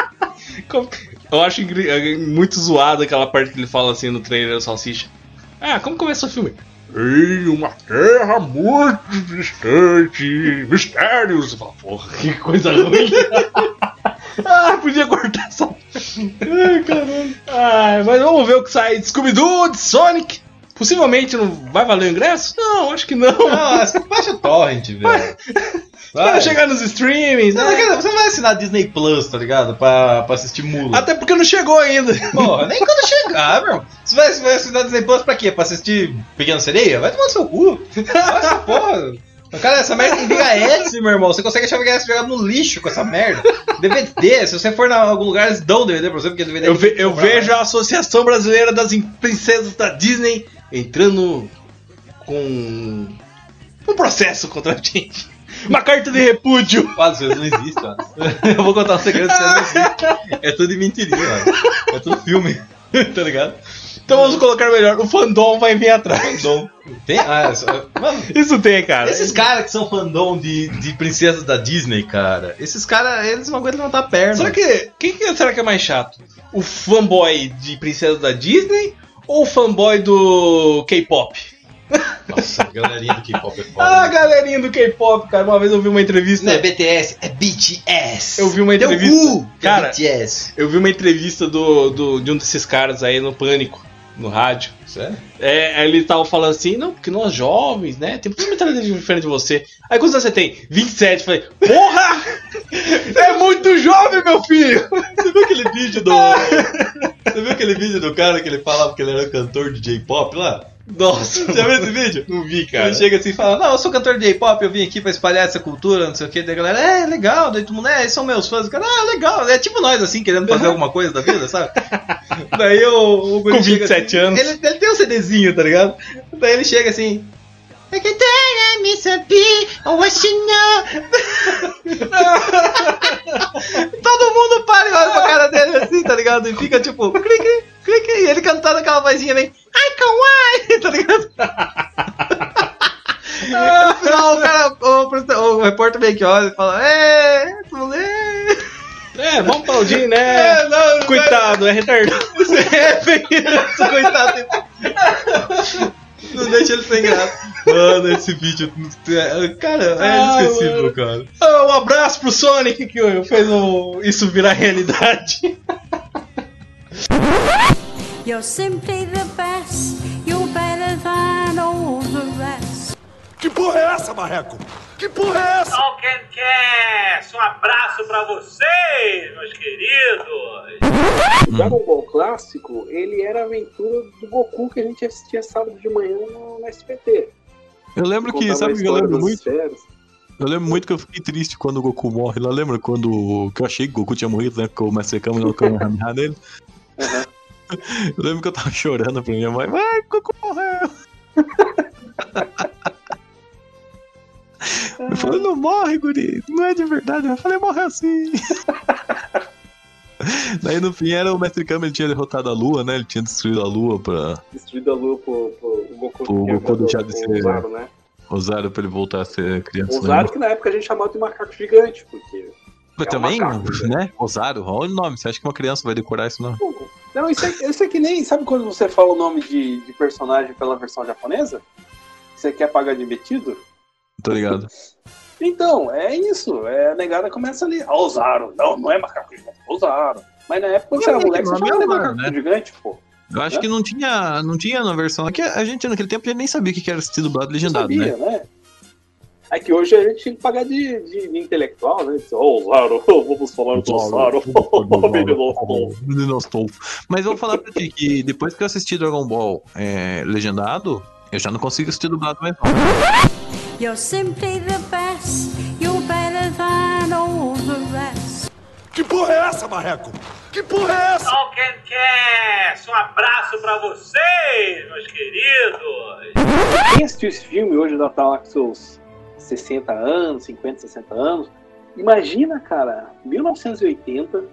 Eu acho é muito zoado aquela parte que ele fala assim no trailer do Salsicha. Ah, como começa o filme? Em uma terra muito distante. Mistérios. Porra, que coisa ruim. ah, podia cortar essa. Ai, caralho. Ai, mas vamos ver o que sai de Scooby-Doo, de Sonic. Possivelmente não vai valer o ingresso? Não, acho que não. Não, você baixa o torrent, velho. Vai chegar nos streamings, Não, né? Você não vai assinar Disney Plus, tá ligado? Pra, pra assistir mula. Até porque não chegou ainda. Porra, nem quando chegar, meu. Você vai, você vai assinar Disney Plus pra quê? Pra assistir Pequena Sereia? Vai tomar no seu cu. Nossa, porra. Cara, essa merda tem VHS, meu irmão. Você consegue achar VHS jogado no lixo com essa merda. DVD, se você for em algum lugar, eles dão DVD pra você, porque DVD Eu, ve- eu comprar vejo a Associação Brasileira das Princesas da Disney entrando com um processo contra a gente. Uma carta de repúdio. Vezes não existe, mano. Eu vou contar um segredo que não existe. É tudo mentirinha, mano. É tudo filme. tá ligado? Então vamos colocar melhor. O fandom vai vir atrás. Fandom. Tem? Ah, é mano, Isso tem, cara. esses caras que são fandom de, de princesas da Disney, cara, esses caras, eles não aguentam levantar a perna. Será que. Quem que será que é mais chato? O fanboy de princesa da Disney ou o fanboy do K-pop? Nossa, a galerinha do K-pop é Ah, foda. galerinha do K-pop, cara. Uma vez eu vi uma entrevista. Não é BTS, é BTS. Eu vi uma Deu entrevista. cu, que é Cara, BTS. eu vi uma entrevista do, do- de um desses caras aí no Pânico, no rádio. Sério? É, aí ele tava falando assim, não, porque nós jovens, né? Tem muita mentalidade diferente de você. Aí quantos anos você tem? 27. Falei, porra! É muito jovem, meu filho! Você viu aquele vídeo do. Você viu aquele vídeo do cara que ele falava que ele era cantor de J-pop lá? Nossa, Já viu esse vídeo? não vi, cara. Ele chega assim e fala: Não, eu sou cantor de J-pop, eu vim aqui pra espalhar essa cultura, não sei o que. Daí a galera, é legal, daí todo mundo, é, são meus fãs. O cara, ah, legal. É tipo nós, assim, querendo fazer alguma coisa da vida, sabe? daí o, o Com chega 27 assim, anos. Ele, ele tem um CDzinho, tá ligado? Daí ele chega assim. I can tell me. Todo mundo para e olha pra cara dele assim, tá ligado? E fica tipo, clique, clique, e ele cantando aquela vozinha bem, ai, kawaii, tá ligado? No final, o cara, o, o, o repórter meio que olha e fala, é, moleque. É, vamos aplaudir, né? É, não, Coitado, é retardado. É, bem isso, coitado. Não deixa ele sem graça. Mano, esse vídeo. Cara, é inesquecível, mano. cara. Ah, Um abraço pro Sonic que fez o- isso virar realidade. You're simply the best. You're better than all the rest. Que porra é essa, Marreco? Que porra é essa? Talkencast, um abraço pra vocês, meus queridos. O Dragon Ball clássico, ele era a aventura do Goku que a gente assistia sábado de manhã no, no SPT. Eu lembro que, sabe que eu lembro muito? esferas. Eu lembro muito que eu fiquei triste quando o Goku morre. Lá lembra quando que eu achei que o Goku tinha morrido, né? Com o Mestre Kama no Kamehameha dele. Eu lembro que eu tava chorando pra minha mãe. Mãe, o Goku morreu! Eu falei, não morre, guri. Não é de verdade. Eu falei, morreu sim. Daí no fim era o Mestre Kama, ele tinha derrotado a Lua, né? Ele tinha destruído a Lua pra Destruído a lua pro, pro Goku. o tinha Goku deixar de ser O Zaro, né? usar pra ele voltar a ser criança. O né? Que na época a gente chamava de macaco gigante, porque... Mas É um também, macaco, né? Osário, olha o nome. Você acha que uma criança vai decorar isso não? Não, isso é, isso é que nem... Sabe quando você fala o nome de, de personagem pela versão japonesa? Você quer pagar de metido? Tô ligado. Então, é isso. É, a negada começa ali. Ah, Zaro. Não, não é macaco gigante, é Zaro. Mas na época, você era É, moleque, você chamava é de macaco né? gigante, pô. Eu acho Né? que não tinha, não tinha na versão. Aqui a gente naquele tempo já nem sabia o que era assistir dublado e Não legendado, sabia, né? né? É que hoje a gente tem que pagar de, de, de intelectual, né? Ô, Zaro, vamos falar do Zaro. Menino Astolfo. Mas eu vou falar pra ti que depois que eu assisti Dragon Ball é, legendado, eu já não consigo assistir dublado mais não. You're simply the best. You're better than all the rest. Que porra é essa, Marreco? Que porra é essa? Talkencast, um abraço pra vocês, meus queridos. Quem assistiu esse filme hoje tá lá com seus 60 anos, 50, 60 anos. Imagina, cara, 1980,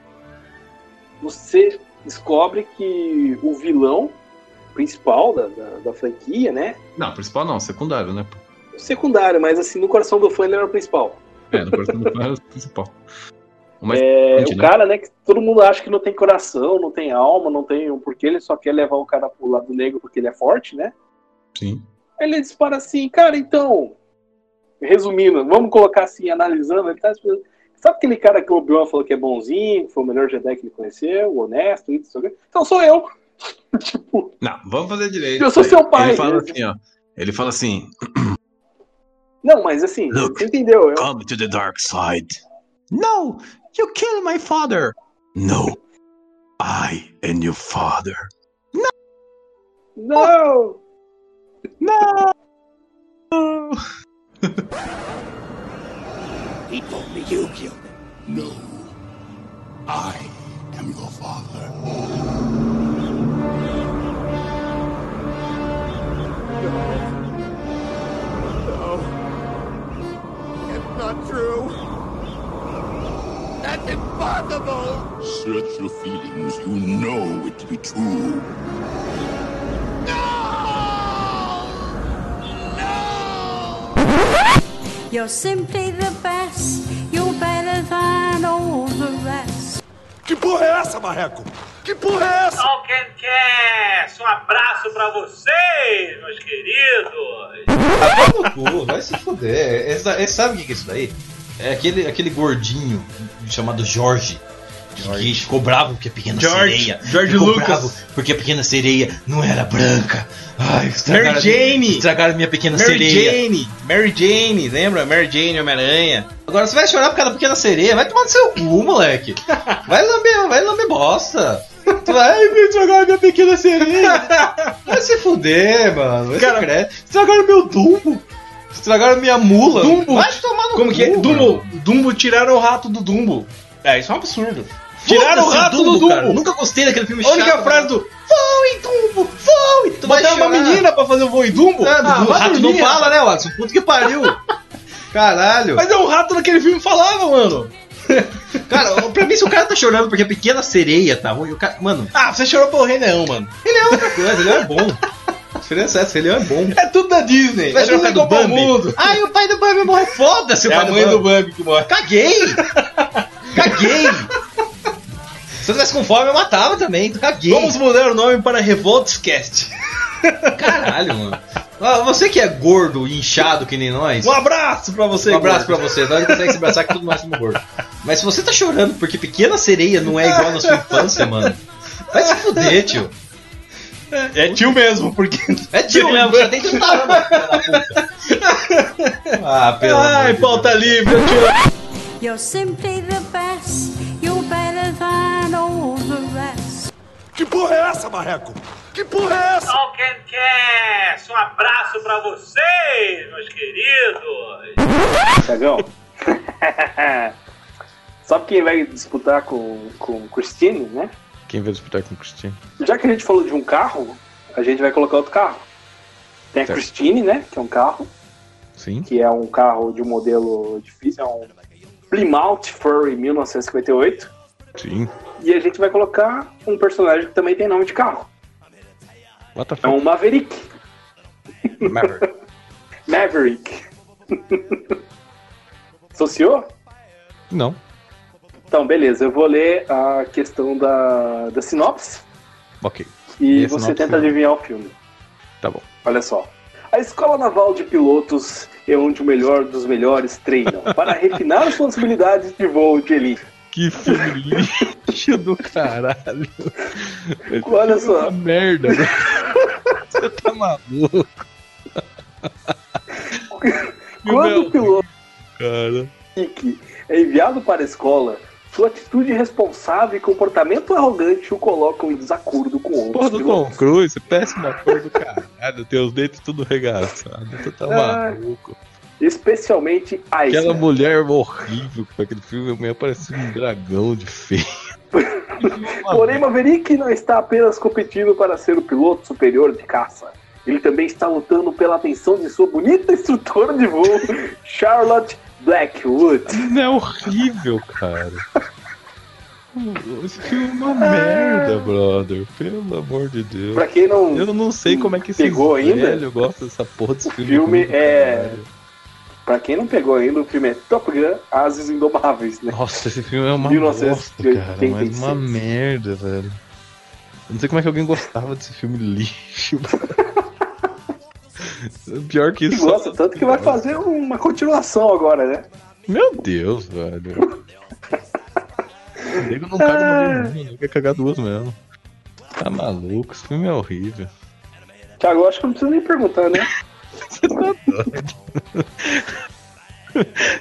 você descobre que o vilão principal da, da, da franquia, né? Não, principal não, secundário, né? Secundário, mas assim, no coração do fã ele era o principal. É, no coração do fã era o principal. O mais É, o né? cara, né, que todo mundo acha que não tem coração, não tem alma, não tem um porquê, ele só quer levar o cara pro lado negro porque ele é forte, né? Sim. Aí ele dispara assim, cara, então, resumindo, vamos colocar assim, analisando, ele tá Sabe aquele cara que o Obi-Wan falou que é bonzinho, que foi o melhor Jedi que ele conheceu, honesto, isso? Então sou eu. tipo, Não, vamos fazer direito. Eu sou seu pai, Ele fala assim, ó. Ele fala assim: não, mas assim, Look. você entendeu? Eu, Come to the dark side. No, you kill my father. No, I and your father. No, No. He told me you killed him. No. I am your father. not true. That's impossible. Search your feelings. You know it to be true. No! No! You're simply the best. You're better than all the rest. Que porra é essa, Marreco? Que porra é essa? Talkencast, um abraço pra vocês, meus queridos. Vai no cu, vai se fuder. Essa, é, sabe o que é isso daí? É aquele, aquele gordinho chamado Jorge. Que, que ficou bravo porque a pequena George- sereia. George ficou Lucas. bravo porque a pequena sereia não era branca. Ai, estragaram, Mary Jane. Estragaram minha pequena Mary sereia. Jane, Mary Jane, lembra? Mary Jane, Homem-Aranha. Agora você vai chorar por causa da pequena sereia? Vai tomar no seu cu, moleque. Vai lamber, vai lamber bosta. Tu vai me estragaram minha pequena sereia. Vai se fuder, mano. Vai Cara- se crer. Estragaram meu Dumbo. Estragaram minha mula. Dumbo. Vai tomar no Como cu, que é? mano. Dumbo, Dumbo tiraram o rato do Dumbo. É, isso é um absurdo. Tiraram o rato do Dumbo. cara. Nunca gostei daquele filme A única chato, frase do Voe, Dumbo, voe! Tu vai Botaram uma menina pra fazer o voo em Dumbo? Ah, Ah, o rato não fala, né, Watson? Puta que pariu. Caralho. Mas é um rato naquele filme falava, mano. Cara, pra mim, se o cara tá chorando porque a pequena sereia tá ruim, o cara. Mano, Ah, você chorou pelo Rei Leão, mano. ele é outra coisa, ele é bom. A diferença é essa, ele é bom. É tudo da Disney. Vai é causa do Bambi. Mundo. Ai, o pai do Bambi morre. Foda-se o É pai a mãe do Bambi que morre. Caguei! Caguei! Se eu tivesse com fome, eu matava também. Caguei. Vamos mudar o nome para Revoltscast. Caralho, mano. Ah, Você que é gordo e inchado que nem nós. Um abraço pra você, Um abraço gordo. pra você, nós consegue se abraçar que todo nós somos gordo. Mas se você tá chorando porque pequena sereia não é igual na sua infância, mano, vai se fuder, tio. É tio mesmo, porque. É tio mesmo, você tem 30 anos, filha da puta. Ah, pelo Ai, amor pauta livre, eu tio. You're simply the best. You're better than all the rest. Que porra é essa, Marreco? Que porra é essa? Talkencast, um abraço pra vocês, meus queridos. Tiagão. Sabe quem vai disputar com, com Christine, né? Quem vai disputar com o Cristiano? Já que a gente falou de um carro, a gente vai colocar outro carro. Tem a Certo. Christine, né? Que é um carro, Sim. que é um carro de um modelo difícil, é um Plymouth Fury 1958. Sim. E a gente vai colocar um personagem que também tem nome de carro. What É um Maverick. Maverick. Maverick. Associou? Não. Então, beleza. Eu vou ler a questão da, da sinopse Ok. e E você tenta adivinhar o filme. Tá bom. Olha só. A Escola Naval de Pilotos é onde o melhor dos melhores treinam para refinar as possibilidades de voo de elite. Que filme lixo do caralho. Olha só. Uma merda. Você tá maluco, Quando o piloto cara. É enviado para a escola, sua atitude irresponsável e comportamento arrogante o colocam em desacordo com outros Porra do. Tom Cruise, péssima cor do caralho. Tem os dentes tudo regaçados. Tu tá Ah, maluco. Especialmente a Aquela mulher horrível com aquele filme, a mulher parecia um dragão de feio. Porém, Maverick não está apenas competindo para ser o piloto superior de caça. Ele também está lutando pela atenção de sua bonita instrutora de voo, Charlotte Blackwood. É horrível, cara. Esse filme é uma merda, brother. Pelo amor de Deus. Pra quem não Eu não sei como é que esse pegou ainda, velho gosta dessa porra desse o filme. filme é. caralho. Pra quem não pegou ainda, o filme é Top Gun Ases Indomáveis, né? Nossa, esse filme é uma 1986. bosta, cara. Mas uma merda, velho. Eu não sei como é que alguém gostava desse filme lixo. Pior que isso. gosta, tanto que vai fazer uma continuação agora, né? Meu Deus, velho. Nego não caga uma vez, não. Quer cagar duas mesmo. Tá maluco, esse filme é horrível. Thiago, eu acho que eu não preciso nem perguntar, né? Você tá doido.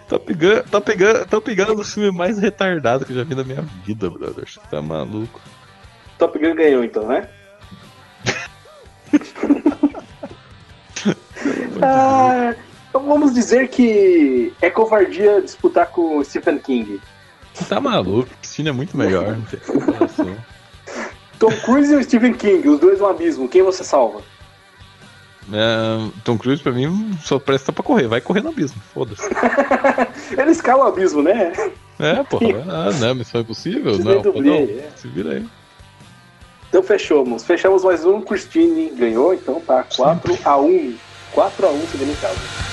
tá pegando, tá pegando, tá pegando o filme mais retardado que eu já vi na minha vida, brother. Você tá maluco. Top Gun ganhou então, né? Ah, então vamos dizer que é covardia disputar com o Stephen King. Tá maluco, Cristina é muito melhor. Tom Cruise e o Stephen King, os dois no abismo, quem você salva? É, Tom Cruise pra mim só presta pra correr, vai correr no abismo, foda-se. Ele escala o abismo, né? É, porra. Ah, não, missão impossível? Não, dublê, não. é. Se vira aí. Então fechamos. Fechamos mais um. Christine ganhou, então tá 4x1. 4x1 chegando em casa.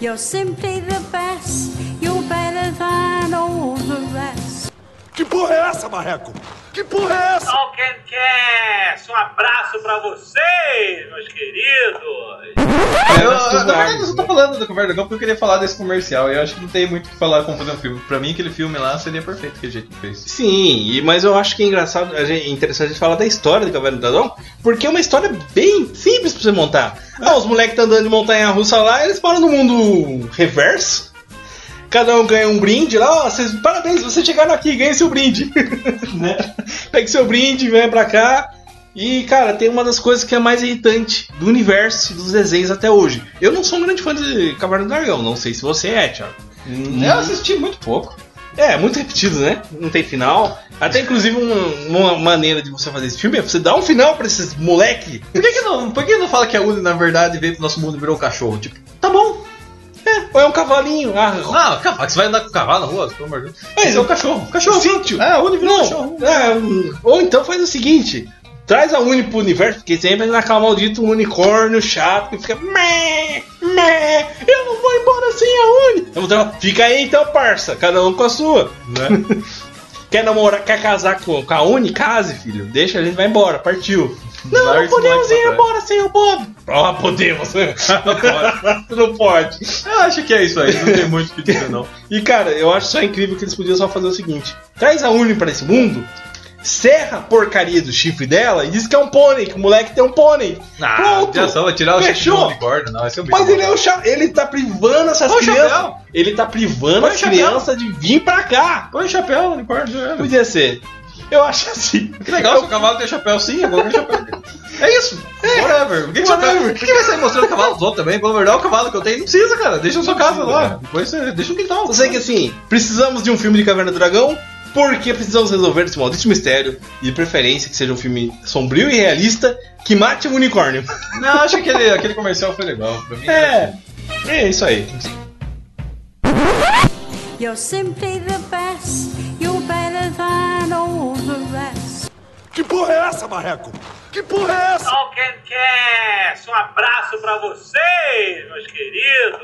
You're simply the best. You're better than all the rest. Que porra é essa, marreco? Que porra é essa? Talkencast, um abraço pra vocês, meus queridos. É, eu, eu, na verdade, eu só tô falando do Cover Dragão porque eu queria falar desse comercial. E eu acho que não tem muito o que falar como fazer um filme. Pra mim, aquele filme lá seria perfeito, aquele jeito que fez. Sim, e- mas eu acho que é engraçado, a gente- é interessante a gente falar da história do Cavaleiro do Dragão, porque é uma história bem simples pra você montar. Ah, os moleques estão andando de montanha russa lá, eles param no mundo reverso. Cada um ganha um brinde lá, ó, vocês, parabéns, vocês chegaram aqui, ganha seu brinde. né? Pegue seu brinde, venha pra cá. E, cara, tem uma das coisas que é mais irritante do universo e dos desenhos até hoje. Eu não sou um grande fã de Cavaleiro do Dragão, não sei se você é, Thiago. Eu assisti muito pouco. É, muito repetido, né? Não tem final. Até inclusive uma, uma maneira de você fazer esse filme é você dar um final pra esses moleque. Por que, que não, por que não fala que a Uni, na verdade, veio pro nosso mundo e virou um cachorro? Tipo, Tá bom. É, ou é um cavalinho. Ah, não, cavalo, você vai andar com cavalo na rua, pelo amor de Deus. Mas Esse é um cachorro. Cachorro. Sítio. É, Uni virou um cachorro. é, um- ou então faz o seguinte: traz a Uni pro universo, porque sempre naquela maldito um unicórnio chato que fica. Mé, mé, eu não vou embora sem a Uni. Dar- Fica aí então, parça, cada um com a sua. Né? quer namorar, quer casar com, com a Uni? Case, filho. Deixa, a gente vai embora, partiu. Não, não podemos ir embora sem o Bob. Ah, podemos. não pode. não pode. Eu acho que é isso aí, não tem muito o que dizer, não. E cara, eu acho só incrível que eles podiam só fazer o seguinte: traz a Uni pra esse mundo, serra a porcaria do chifre dela e diz que é um pônei, que o moleque tem um pônei. Ah, Pronto. já só vai tirar o chifre Fechou. do unicórnio, não. Esse é um Mas ele é o cha... ele tá privando essas Põe crianças. chapéu. Ele tá privando Põe as crianças de vir pra cá. Põe o chapéu unicórnio. Podia ser. Eu acho assim. Que legal, se o cavalo tem chapéu sim, eu vou ver chapéu. É isso. Whatever. Por que, que, Whatever. por que vai sair mostrando o cavalo dos outros também? Pelo verdade, o cavalo que eu tenho não precisa, cara. Deixa na sua casa lá. Depois você deixa no quintal. Eu sei que assim, precisamos de um filme de Caverna do Dragão. Porque precisamos resolver esse maldito mistério. E de preferência que seja um filme sombrio e realista que mate um unicórnio. Não, acho que aquele, aquele comercial foi legal. Pra mim, É. É isso aí. You're simply the best. Que porra é essa, marreco? Que porra é essa? Talkencast, um abraço pra vocês, meus queridos.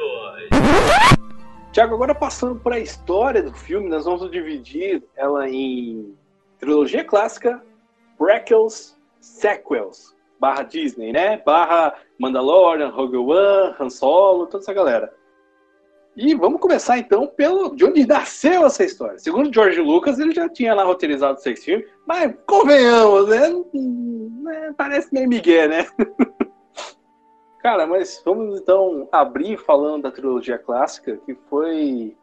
Tiago, agora passando para a história do filme, nós vamos dividir ela em trilogia clássica, prequels, sequels, barra Disney, né? Barra Mandalorian, Rogue One, Han Solo, toda essa galera. E vamos começar então pelo de onde nasceu essa história. Segundo George Lucas, ele já tinha lá roteirizado seis filmes, mas convenhamos, né? Né, Parece meio migué, né? Cara, mas vamos então abrir falando da trilogia clássica, que foi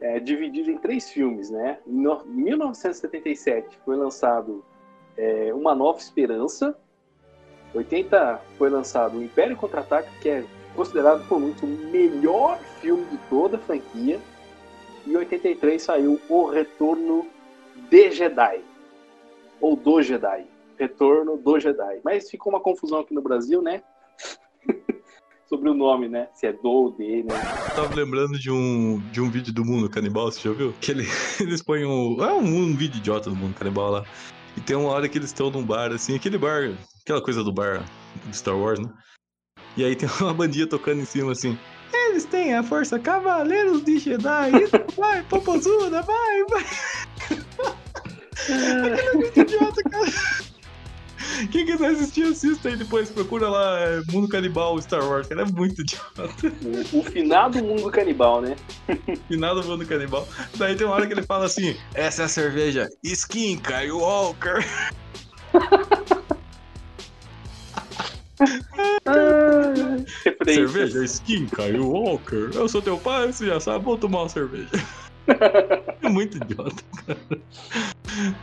é, dividida em três filmes, né? Em no- 1977 foi lançado é, Uma Nova Esperança, 80 foi lançado O Império Contra-Ataca, que é considerado por muitos o melhor filme de toda a franquia, em 83 saiu O Retorno de Jedi, ou do Jedi, Retorno do Jedi. Mas ficou uma confusão aqui no Brasil, né? Sobre o nome, né? Se é do ou de, né? Eu tava lembrando de um, de um vídeo do Mundo Canibal, você já viu? Que ele, eles põem um. É um, um vídeo idiota do Mundo Canibal lá. E tem uma hora que eles estão num bar, assim, aquele bar, aquela coisa do bar do Star Wars, né? E aí tem uma bandinha tocando em cima assim. Eles têm a força Cavaleiros de Jedi. Isso, vai, popozuda, vai, vai. Aquele é muito idiota, cara. Quem quiser assistir, assista aí depois. Procura lá é, Mundo Canibal Star Wars, cara. É muito idiota. O, finado mundo canibal, né? Nada Mundo Canibal. Daí tem uma hora que ele fala assim: Essa é a cerveja Skin Skywalker. Cerveja Skin Skywalker. Eu sou teu pai, você já sabe, vou tomar uma cerveja. É muito idiota, cara.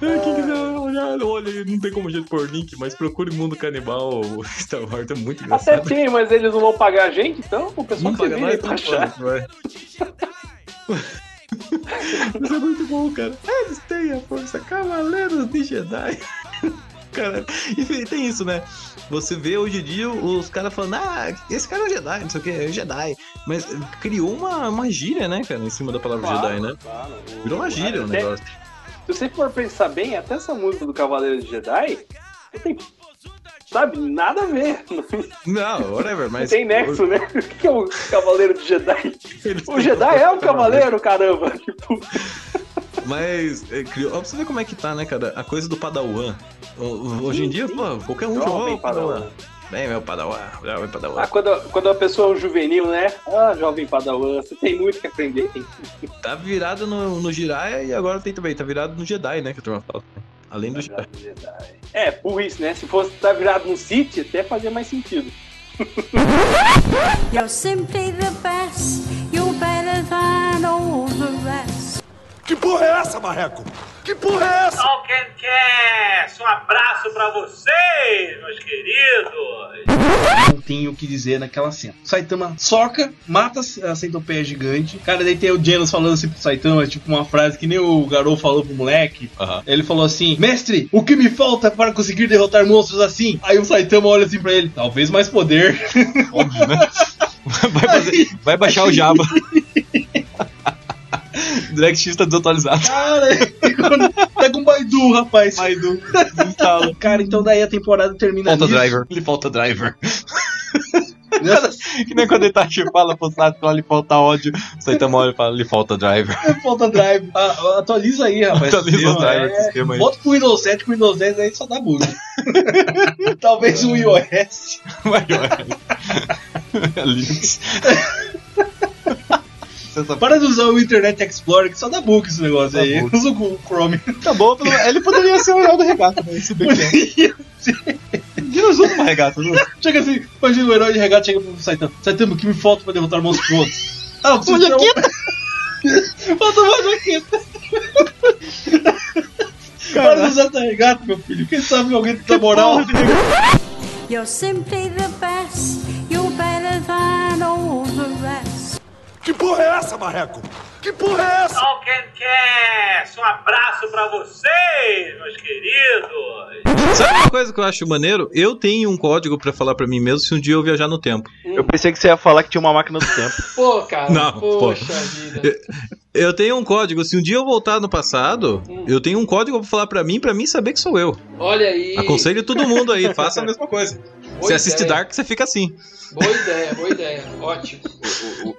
É, Quem quiser olhar, olha não tem como a gente pôr link, mas procure Mundo Canibal Star Wars, é muito Até engraçado. tem, mas eles não vão pagar a gente, então o pessoal Não paga nada, pra então achar. vai. Isso é muito bom, cara. Eles têm a força Cavaleiros de Jedi. Cara, e tem isso, né? Você vê hoje em dia os caras falando, ah, esse cara é um Jedi, não sei o que, é um Jedi. Mas criou uma, uma gíria, né, cara, em cima da palavra Claro, Jedi, né? claro. Virou uma gíria o negócio. Se você for pensar bem, até essa música do Cavaleiro de Jedi não tem, sabe, nada a ver. Não, whatever, mas. tem nexo, né? O que é o Cavaleiro de Jedi? O Jedi é um cavaleiro, caramba. Tipo, Mas é, criou. Ó, pra você ver como é que tá, né, cara? A coisa do Padawan. Ho- Hoje em dia, pô, qualquer um Jovem Padawan. Padawan. Bem, meu Padawan, jovem Padawan. ah, quando, quando a pessoa é um juvenil, né? Ah, jovem padawan, você tem muito que aprender. Tem Tá virado no, no Jiraiya e agora tem também, tá virado no Jedi, né? Que a turma fala. Além do Jedi. É, burrice, né? Se fosse estar virado no City, até fazia mais sentido. You're simply the best. You're better than all the rest. Que porra é essa, Marreco? Que porra é essa? Talkencast, um abraço pra vocês, meus queridos. Não tenho o que dizer naquela cena. Saitama soca, mata a centopeia gigante. Cara, daí tem o Genos falando assim pro Saitama, tipo uma frase que nem o Garou falou pro moleque. Ele falou assim: Mestre, o que me falta para conseguir derrotar monstros assim? Aí o Saitama olha assim pra ele: Talvez mais poder. Óbvio, né? Vai, fazer- vai baixar o Java. DirectX tá desatualizado. Cara, tá com Baidu, rapaz. Baidu. Instala. Cara, então daí a temporada termina Falta nisso. driver. Ele falta driver. que nem quando ele tá fala pro Sato, fala, lhe falta ódio. O Saitama olha e fala, lhe falta driver. Falta drive. Ah, atualiza aí, rapaz. Atualiza o driver, é, sistema aí. Bota pro Windows 7, com o Windows 10 aí só dá bug. Talvez um iOS. Vai, Linux. Para de usar o Internet Explorer, que só dá bug esse negócio Dá aí. bug. Usa o Chrome. Tá bom, ele poderia ser o herói do regata, né? Esse Poderia Dinos usa uma regata, não? Chega assim, imagina o herói de regata chega pro Saitama. Saitama, o que me falta pra derrotar monstros outros? Ah, eu preciso Uma tirar um- Falta uma jaqueta. Para de usar essa regata, meu filho. Quem sabe alguém tem moral. You're simply the best. You're better than all the rest. Que porra é essa, Marreco? Que porra é essa? Talkencast, um abraço pra vocês, meus queridos. Sabe uma coisa que eu acho maneiro? Eu tenho um código pra falar pra mim mesmo se um dia eu viajar no tempo. Eu pensei que você ia falar que tinha uma máquina do tempo. Pô, cara. Não, poxa pô. vida. Eu tenho um código, se um dia eu voltar no passado, Hum. eu tenho um código pra falar pra mim, pra mim saber que sou eu. Olha aí. Aconselho todo mundo aí, faça a mesma coisa. Você assiste ideia. Dark, você fica assim. Boa ideia, boa ideia. Ótimo.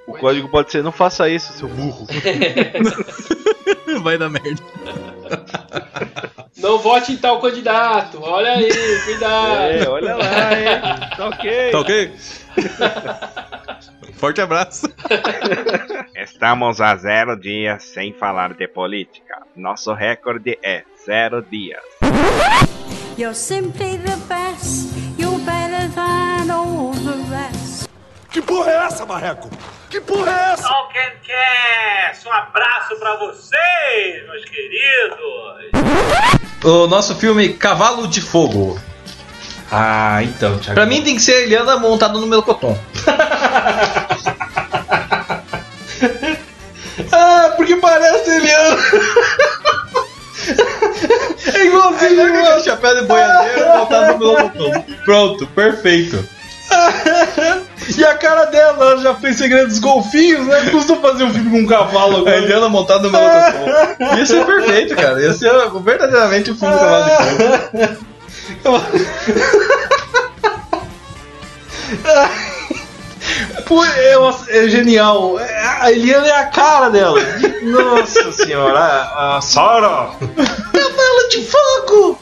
O código pode ser: não faça isso, seu burro. Vai dar merda. Não vote em tal candidato. Olha aí, cuidado. É, olha lá, hein? Tá ok. Tá ok? Forte abraço. Estamos a zero dias sem falar de política. Nosso recorde é zero dias. You're simply the best. Que porra é essa, Marreco? Que porra é essa? Talkencast, um abraço pra vocês, meus queridos. O nosso filme Cavalo de Fogo. Ah, então, Thiago. Pra mim tem que ser a Eliana montada no melocotão. Ah, porque parece Eliana. É igualzinho, Aí mano. chapéu de boiadeiro montado no melocotão. Pronto, perfeito. E a cara dela, ela já fez Segredo dos Golfinhos, né? Custou fazer um filme com um cavalo A agora. Eliana montada no melocotão. Ia ser perfeito, cara. Ia ser verdadeiramente o filme do Cavalo de Fogo. É, é genial. É- A Eliana é a cara dela. Nossa senhora, a, a Sora. Cavalo de fogo!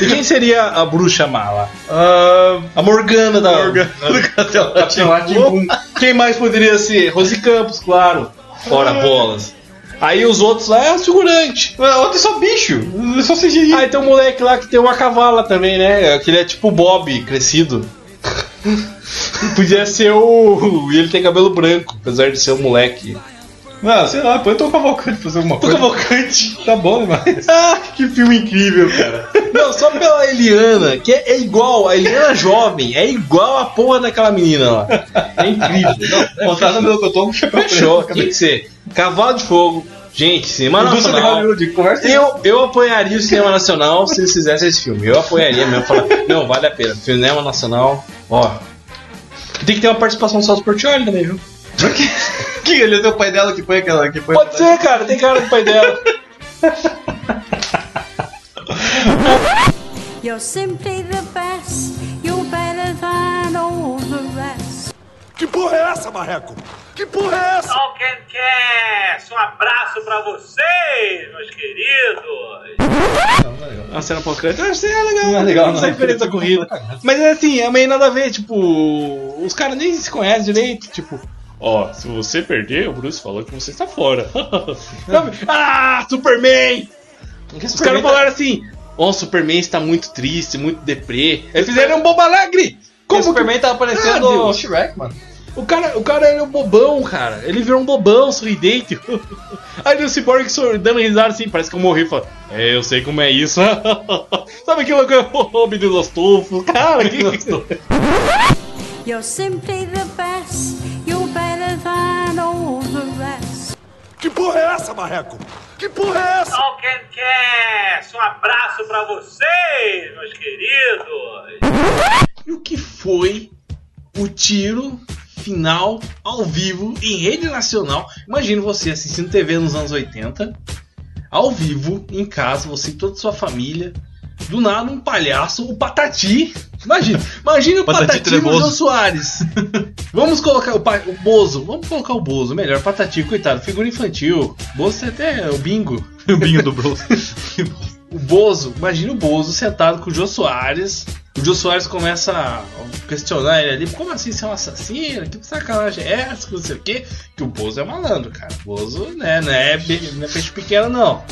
E quem seria a bruxa mala? Ah, a Morgana da Morgana do Castelo Rá-Tim-Bum. Quem mais poderia ser? Rose Campos, claro. Fora bolas. Aí os outros lá é o figurante. O outro é só bicho. É só CGI. Aí tem um moleque lá que tem uma cavala também, né? Que ele é tipo o Bob crescido. Podia ser o. E ele tem cabelo branco, apesar de ser um moleque. Não, sei lá, põe o Tom Cavalcante pra fazer alguma O coisa. Cavalcante. Tá bom demais. Ah, que filme incrível, cara. Não, só pela Eliana, que é, é igual, a Eliana jovem, é igual a porra daquela menina lá. É incrível. Não, Montada no melocotão com chapéu Fechou, preto. tem que ser. Cavalo de Fogo, Gente, cinema Indústria nacional. Hollywood, conversa aí. Eu, eu apoiaria o cinema nacional se eles fizessem esse filme. Eu apoiaria mesmo. Falar, não, vale a pena. Cinema nacional, ó. Tem que ter uma participação do Celso Portioli também, viu? Que ele é teu pai dela que foi aquela que foi. Pode ser, cara, tem cara do pai dela. You're simply the best. You're better than all the rest. Que porra é essa, Marreco? Que porra é essa? Talkencast, um abraço pra vocês, meus queridos. A cena pós-crédito, eu que é legal. Não é legal, não. Essa referência à corrida. Mas é assim, é meio nada a ver, tipo, os caras nem se conhecem direito, tipo. Ó, se você perder, o Bruce falou que você está fora. Ah, Superman! Os caras falaram assim: Ó, o Superman está muito triste, muito deprê. Aí fizeram um bobo alegre! Como o Superman tá aparecendo Ah, o. Shrek, mano. O cara, o cara é um bobão, cara. Ele virou um bobão, sorridente. Aí o Cyborg dando risada assim, parece que eu morri. Fala, é, eu sei como é isso. Sabe aquilo que eu oh, menino gostoso? Cara, que gostoso. You're simply the best. Que porra é essa, Marreco? Que porra é essa? Talkencast, um abraço pra vocês, meus queridos. E o que foi o tiro final ao vivo em rede nacional? Imagina você assistindo TV nos anos 80, ao vivo, em casa, você e toda a sua família. Do nada, um palhaço, o Patati. Imagina, imagina o Patati Patati, trevoso. Jô Soares. Vamos colocar o, pa- o Bozo, vamos colocar o Bozo, melhor, Patati, coitado, figura infantil. Bozo tem até o bingo. O bingo do Bruce. O Bozo, imagina o Bozo sentado com o Jô Soares. O Jô Soares começa a questionar ele ali: como assim você é um assassino? Que sacanagem é essa? Que não sei o quê. Que o Bozo é malandro, cara. O Bozo, né, não é, não é peixe pequeno, não.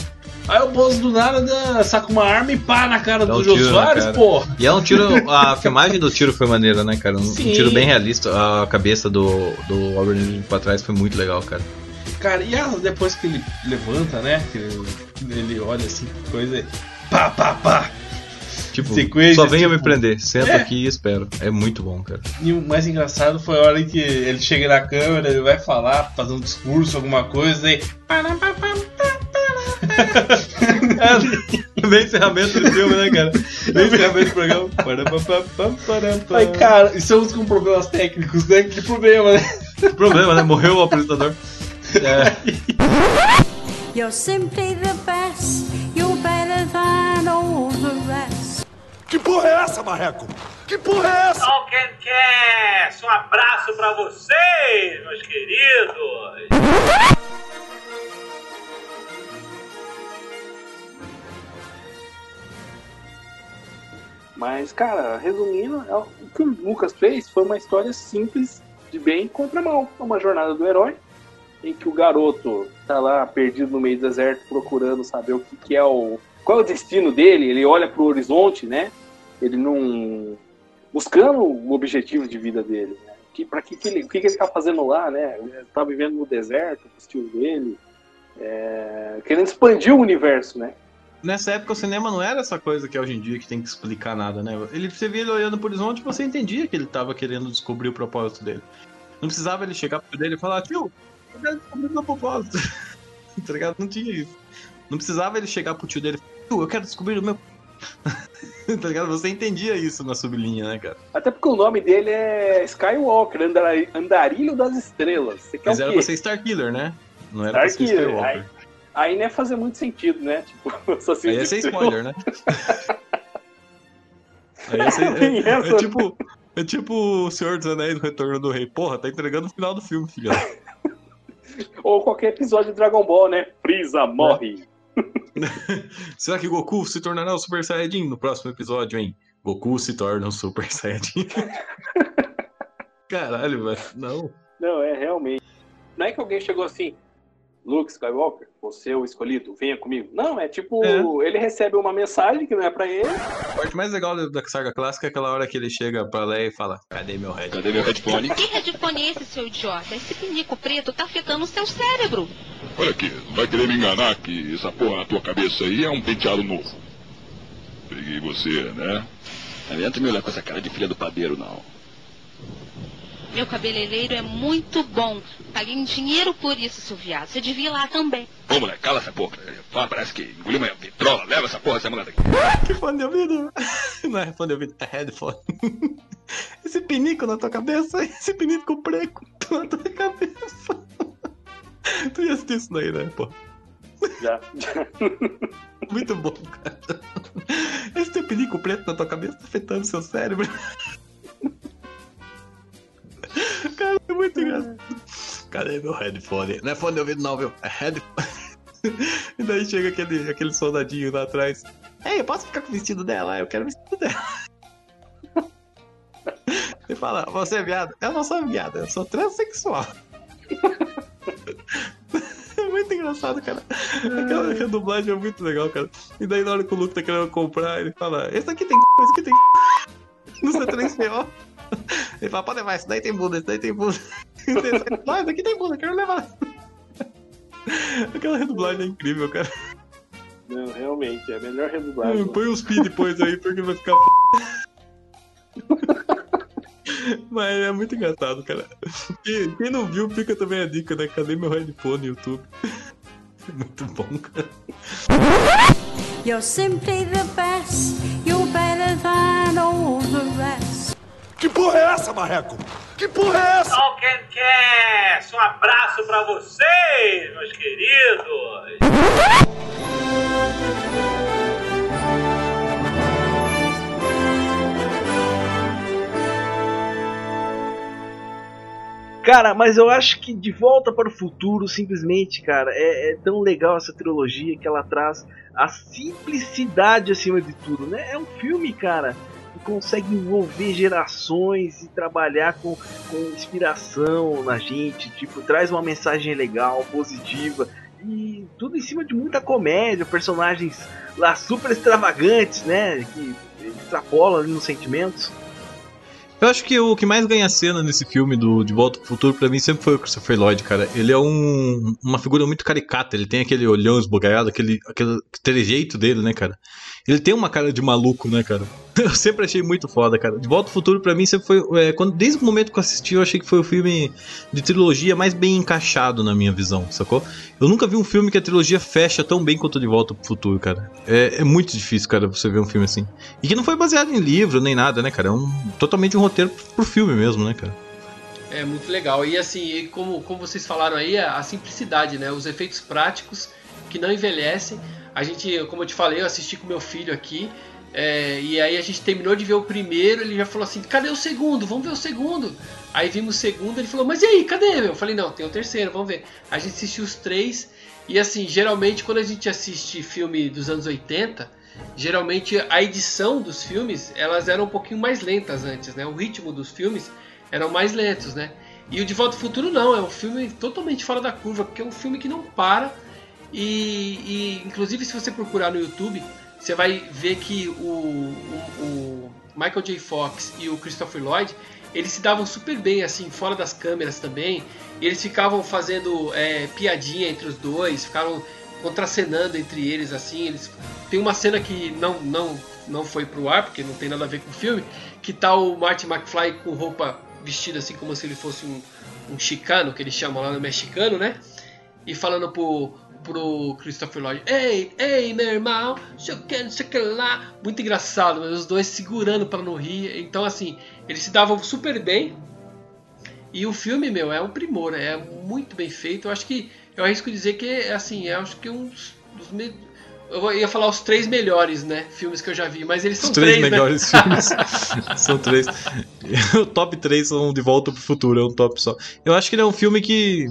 Aí o Bozo do nada saca uma arma e pá na cara Dá do um Jô tiro Soares, cara. pô. E é um tiro. A filmagem do tiro foi maneira, né, cara? Um, um tiro bem realista. A cabeça do, do Albert Einstein pra trás foi muito legal, cara. Cara, e a- depois que ele levanta, né? Que ele, ele olha assim, coisa. e Pá, pá, pá. Tipo, Sequência, só venha tipo, me prender. Senta é. aqui e espero. É muito bom, cara. E o mais engraçado foi a hora em que ele chega na câmera, ele vai falar, fazer um discurso, alguma coisa, e. É bem encerramento do filme, né, cara? Bem encerramento do programa. Ai, cara, estamos com problemas técnicos, né? Que problema, né? Que problema, né? Morreu o apresentador. É. You're simply the best. You're better than all the rest. Que porra é essa, Marreco? Que porra é essa? Talkencast, um abraço pra vocês, meus queridos. Mas, cara, resumindo, é o que o Lucas fez foi uma história simples de bem contra mal. É uma jornada do herói, em que o garoto tá lá perdido no meio do deserto procurando saber o que, que é o. Qual é o destino dele? Ele olha pro horizonte, né? Ele não. buscando o objetivo de vida dele, né? Que, pra que, que ele, o que, que ele tá fazendo lá, né? Ele tá vivendo no deserto, com o estilo dele, é, querendo expandir o universo, né? Nessa época o cinema não era essa coisa que é hoje em dia que tem que explicar nada, né? Ele, você via ele olhando pro horizonte e você entendia que ele tava querendo descobrir o propósito dele. Não precisava ele chegar pro dele e falar, tio, eu quero descobrir o meu propósito. tá ligado? Não tinha isso. Não precisava ele chegar pro tio dele e falar, tio, eu quero descobrir o meu. tá ligado? Você entendia isso na sublinha, né, cara? Até porque o nome dele é Skywalker, andar- Andarilho das Estrelas. Você quer Mas o era quê? pra ser Starkiller, né? Não era pra ser Starkiller. Skywalker. Aí, aí não ia fazer muito sentido, né? Tipo, Assassino Aí ia ser spoiler, né? Aí ia ser, é, essa, é tipo, é tipo o Senhor dos Anéis do Retorno do Rei. Porra, tá entregando o final do filme, filho. Ou qualquer episódio de Dragon Ball, né? Frieza morre. Será que Goku se tornará o Super Saiyajin no próximo episódio, hein? Goku se torna o Super Saiyajin. Caralho, velho. Não. Não, é realmente. Não é que alguém chegou assim, Luke Skywalker, você é o escolhido, venha comigo. Não, é tipo, É. ele recebe uma mensagem que não é pra ele. A parte mais legal da- saga clássica é aquela hora que ele chega pra Leia e fala: Cadê meu head? Cadê meu headphone? Que headphone é esse, seu idiota? Esse pinico preto tá afetando o seu cérebro. Olha aqui, não vai querer me enganar que essa porra na tua cabeça aí é um penteado novo. Peguei você, né? Não adianta me olhar com essa cara de filha do padeiro, não. Meu cabeleireiro é muito bom. Paguei um dinheiro por isso, seu viado. Você devia ir lá também. Ô, moleque, cala essa porra. Fala, parece que engoliu uma vitrola. Leva essa porra, essa mulher daqui. Que fone de ouvido? Não é fone de ouvido, é headphone. Esse pinico na tua cabeça, esse pinico preto na tua cabeça. Tu ia assistir isso daí, né, pô? Já. Muito bom, cara. Esse teu pinico preto na tua cabeça tá afetando seu cérebro. Cara, é muito engraçado. Cadê meu headphone? Não é fone de ouvido não, viu? É headphone. E daí chega aquele, aquele soldadinho lá atrás. Ei, eu posso ficar com o vestido dela? Eu quero o vestido dela. Ele fala, você é viado? Eu não sou viado, eu sou transexual. É muito engraçado, cara. Aquela, aquela dublagem é muito legal, cara. E daí na hora que o Luke tá querendo comprar, ele fala, esse aqui tem c... esse aqui tem c... No C3PO. Ele fala, pode levar, esse daí tem bunda, esse daí tem bunda. Esse aqui tem bunda, eu quero levar. Aquela redublagem é incrível, cara. Não, realmente, é a melhor redublagem. Põe uns pi depois aí, porque vai ficar. Mas é muito engraçado, cara. Quem, quem não viu, fica também a dica, né? Cadê meu headphone no YouTube? É muito bom, cara. You're simply the best. You're better than all the rest. Que porra é essa, Marreco? Que porra é essa? Talkencast, um abraço pra vocês, meus queridos. Cara, mas eu acho que De Volta para o Futuro, simplesmente, cara, é, é tão legal essa trilogia que ela traz a simplicidade acima de tudo, né? É um filme, cara, consegue envolver gerações e trabalhar com, com inspiração na gente, tipo, traz uma mensagem legal, positiva. E tudo em cima de muita comédia, personagens lá super extravagantes, né? Que extrapolam ali nos sentimentos. Eu acho que o que mais ganha cena nesse filme do De Volta pro Futuro, pra mim, sempre foi o Christopher Lloyd, cara. Ele é um, uma figura muito caricata, ele tem aquele olhão esbugalhado, aquele, aquele trejeito dele, né, cara? Ele tem uma cara de maluco, né, cara? Eu sempre achei muito foda, cara. De Volta ao Futuro, pra mim, sempre foi. É, quando, desde o momento que eu assisti, eu achei que foi o filme de trilogia mais bem encaixado na minha visão, sacou? Eu nunca vi um filme que a trilogia fecha tão bem quanto De Volta pro Futuro, cara. É, é muito difícil, cara, você ver um filme assim. E que não foi baseado em livro nem nada, né, cara? É um, totalmente um roteiro pro filme mesmo, né, cara? É muito legal. E assim, como, como vocês falaram aí, a, a simplicidade, né? Os efeitos práticos que não envelhecem. A gente, como eu te falei, eu assisti com meu filho aqui. é, e aí a gente terminou de ver o primeiro, ele já falou assim, cadê o segundo? Vamos ver o segundo. Aí vimos o segundo, ele falou, mas e aí, cadê? Eu falei, não, tem o terceiro, vamos ver. A gente assistiu os três. E assim, geralmente quando a gente assiste filme dos anos 80, geralmente a edição dos filmes, elas eram um pouquinho mais lentas antes, né? O ritmo dos filmes eram mais lentos, né? E o De Volta ao Futuro não, é um filme totalmente fora da curva, porque é um filme que não para. E, e, inclusive se você procurar no YouTube, você vai ver que o, o, o Michael J. Fox e o Christopher Lloyd eles se davam super bem assim fora das câmeras também. Eles ficavam fazendo é, piadinha entre os dois, ficaram contracenando entre eles assim. Eles tem uma cena que não não não foi pro ar porque não tem nada a ver com o filme, que tá o Martin McFly com roupa vestida assim como se ele fosse um, um chicano que eles chamam lá no mexicano, né? E falando pro pro Christopher Lloyd, ei, ei, meu irmão, sei o que, não lá. Muito engraçado, mas os dois segurando para não rir. Então, assim, eles se davam super bem. E o filme, meu, é um primor, é muito bem feito. Eu acho que, eu arrisco dizer que, assim, acho que um dos me... Eu ia falar os três melhores, né? Filmes que eu já vi, mas eles são Os três, três, melhores né? filmes. são três. O top 3 são De Volta pro Futuro, é um top só. Eu acho que ele é um filme que.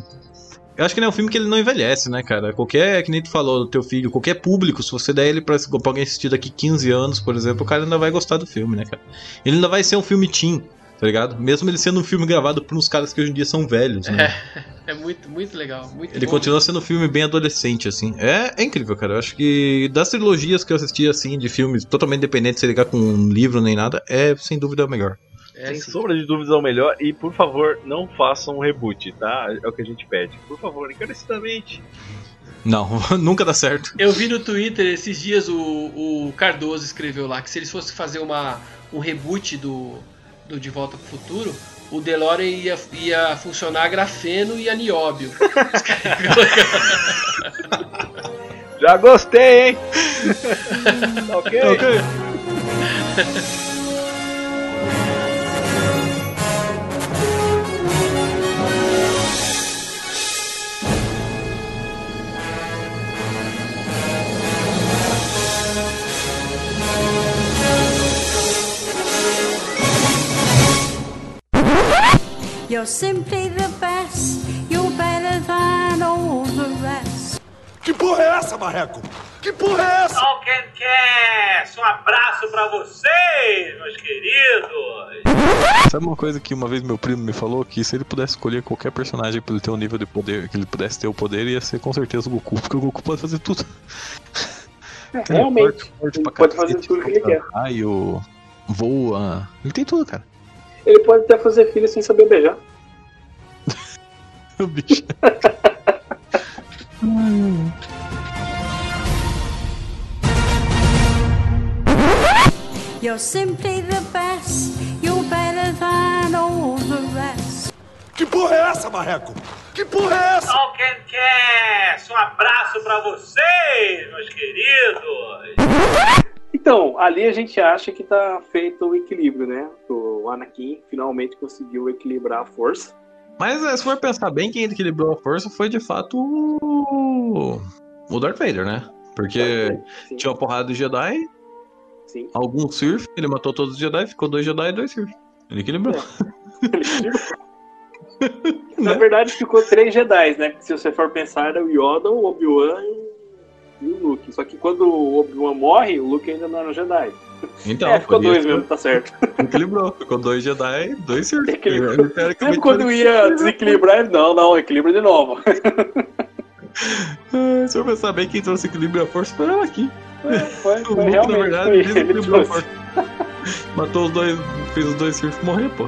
Eu acho que ele é um filme que ele não envelhece, né, cara? Qualquer, que nem tu falou, do teu filho, qualquer público, se você der ele pra, pra alguém assistir daqui 15 anos, por exemplo, o cara ainda vai gostar do filme, né, cara? Ele ainda vai ser um filme teen, tá ligado? Mesmo ele sendo um filme gravado por uns caras que hoje em dia são velhos, né? É, é muito, muito legal. Muito Ele bom. continua sendo um filme bem adolescente, assim. É, é incrível, cara. Eu acho que das trilogias que eu assisti, assim, de filmes totalmente independentes, sem ligar com um livro nem nada, é sem dúvida o melhor. Sem sombra de dúvidas é o melhor. E por favor, não façam um reboot, tá? É o que a gente pede. Por favor, encarecidamente. Não, nunca dá certo. Eu vi no Twitter esses dias o, o Cardoso escreveu lá que se eles fossem fazer uma, um reboot do, do De Volta pro Futuro, o DeLorean ia, ia funcionar a grafeno e a nióbio. Já gostei, hein? ok? You're simply the best. You're better than all the rest. Que porra é essa, Marreco? Que porra é essa? Talkencast, um abraço pra vocês, meus queridos. Sabe uma coisa que uma vez meu primo me falou? Que se ele pudesse escolher qualquer personagem pra ele ter um nível de poder, que ele pudesse ter o poder, ia ser com certeza o Goku, porque o Goku pode fazer tudo. É, realmente, ele pode fazer tudo que ele quer. Raio, voa. Ele tem tudo, cara. Ele pode até fazer filho sem saber beijar. O bicho. You're simply the best. You're better than all the rest. Que porra é essa, Marreco? Que porra é essa? Talkencast, um abraço pra vocês, meus queridos. Então, ali a gente acha que tá feito o equilíbrio, né? O Anakin finalmente conseguiu equilibrar a força. Mas é, se for pensar bem, quem equilibrou a força foi de fato o. O Darth Vader, né? Porque tinha uma porrada de Jedi, Sim. algum Sith, ele matou todos os Jedi, ficou dois Jedi e dois Sith. Ele equilibrou. Na verdade, ficou três Jedi, né? Se você for pensar, era o Yoda, o Obi-Wan e o Luke. Só que quando o Obi-Wan morre, o Luke ainda não era um Jedi. Então, é, ficou dois mesmo, tá certo. Equilibrou, ficou dois Jedi, dois. Ele, teoricamente, Sempre quando ia desequilibrar, ele, não, não, equilibra de novo. Ah, Se eu pensar bem, quem trouxe equilíbrio à força foi ela aqui. Foi, O foi Luke, realmente. na verdade, foi ele desequilibrou a força. Matou os dois, fez os dois Sith morrer, pô.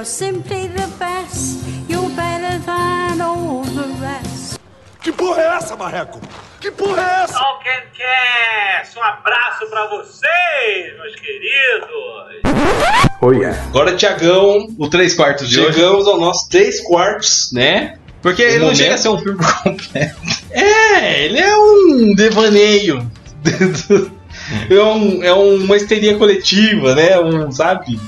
You're simply the best. You're better than all the rest. Que porra é essa, Marreco? Que porra é essa? Talkencast, um abraço pra vocês, meus queridos. Oh, yeah. Agora, Tiagão, o 3 quartos de Chegamos ao nosso 3 quartos, né? Porque ele não chega a ser um filme completo. É, ele é um devaneio. é, um- é uma histeria coletiva, né? Um, sabe?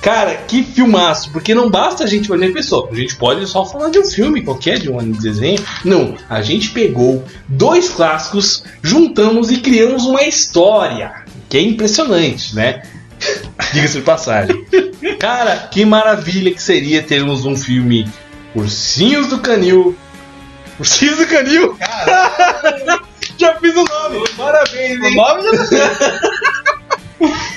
Cara, que filmaço, porque não basta a gente, por exemplo, pessoal, a gente pode só falar de um filme qualquer, de um desenho. Não, a gente pegou dois clássicos, juntamos e criamos uma história, que é impressionante, né? Diga-se de passagem. Cara, que maravilha que seria termos um filme Ursinhos do Canil. Ursinhos do Canil? já fiz o nome. Parabéns, hein? O nome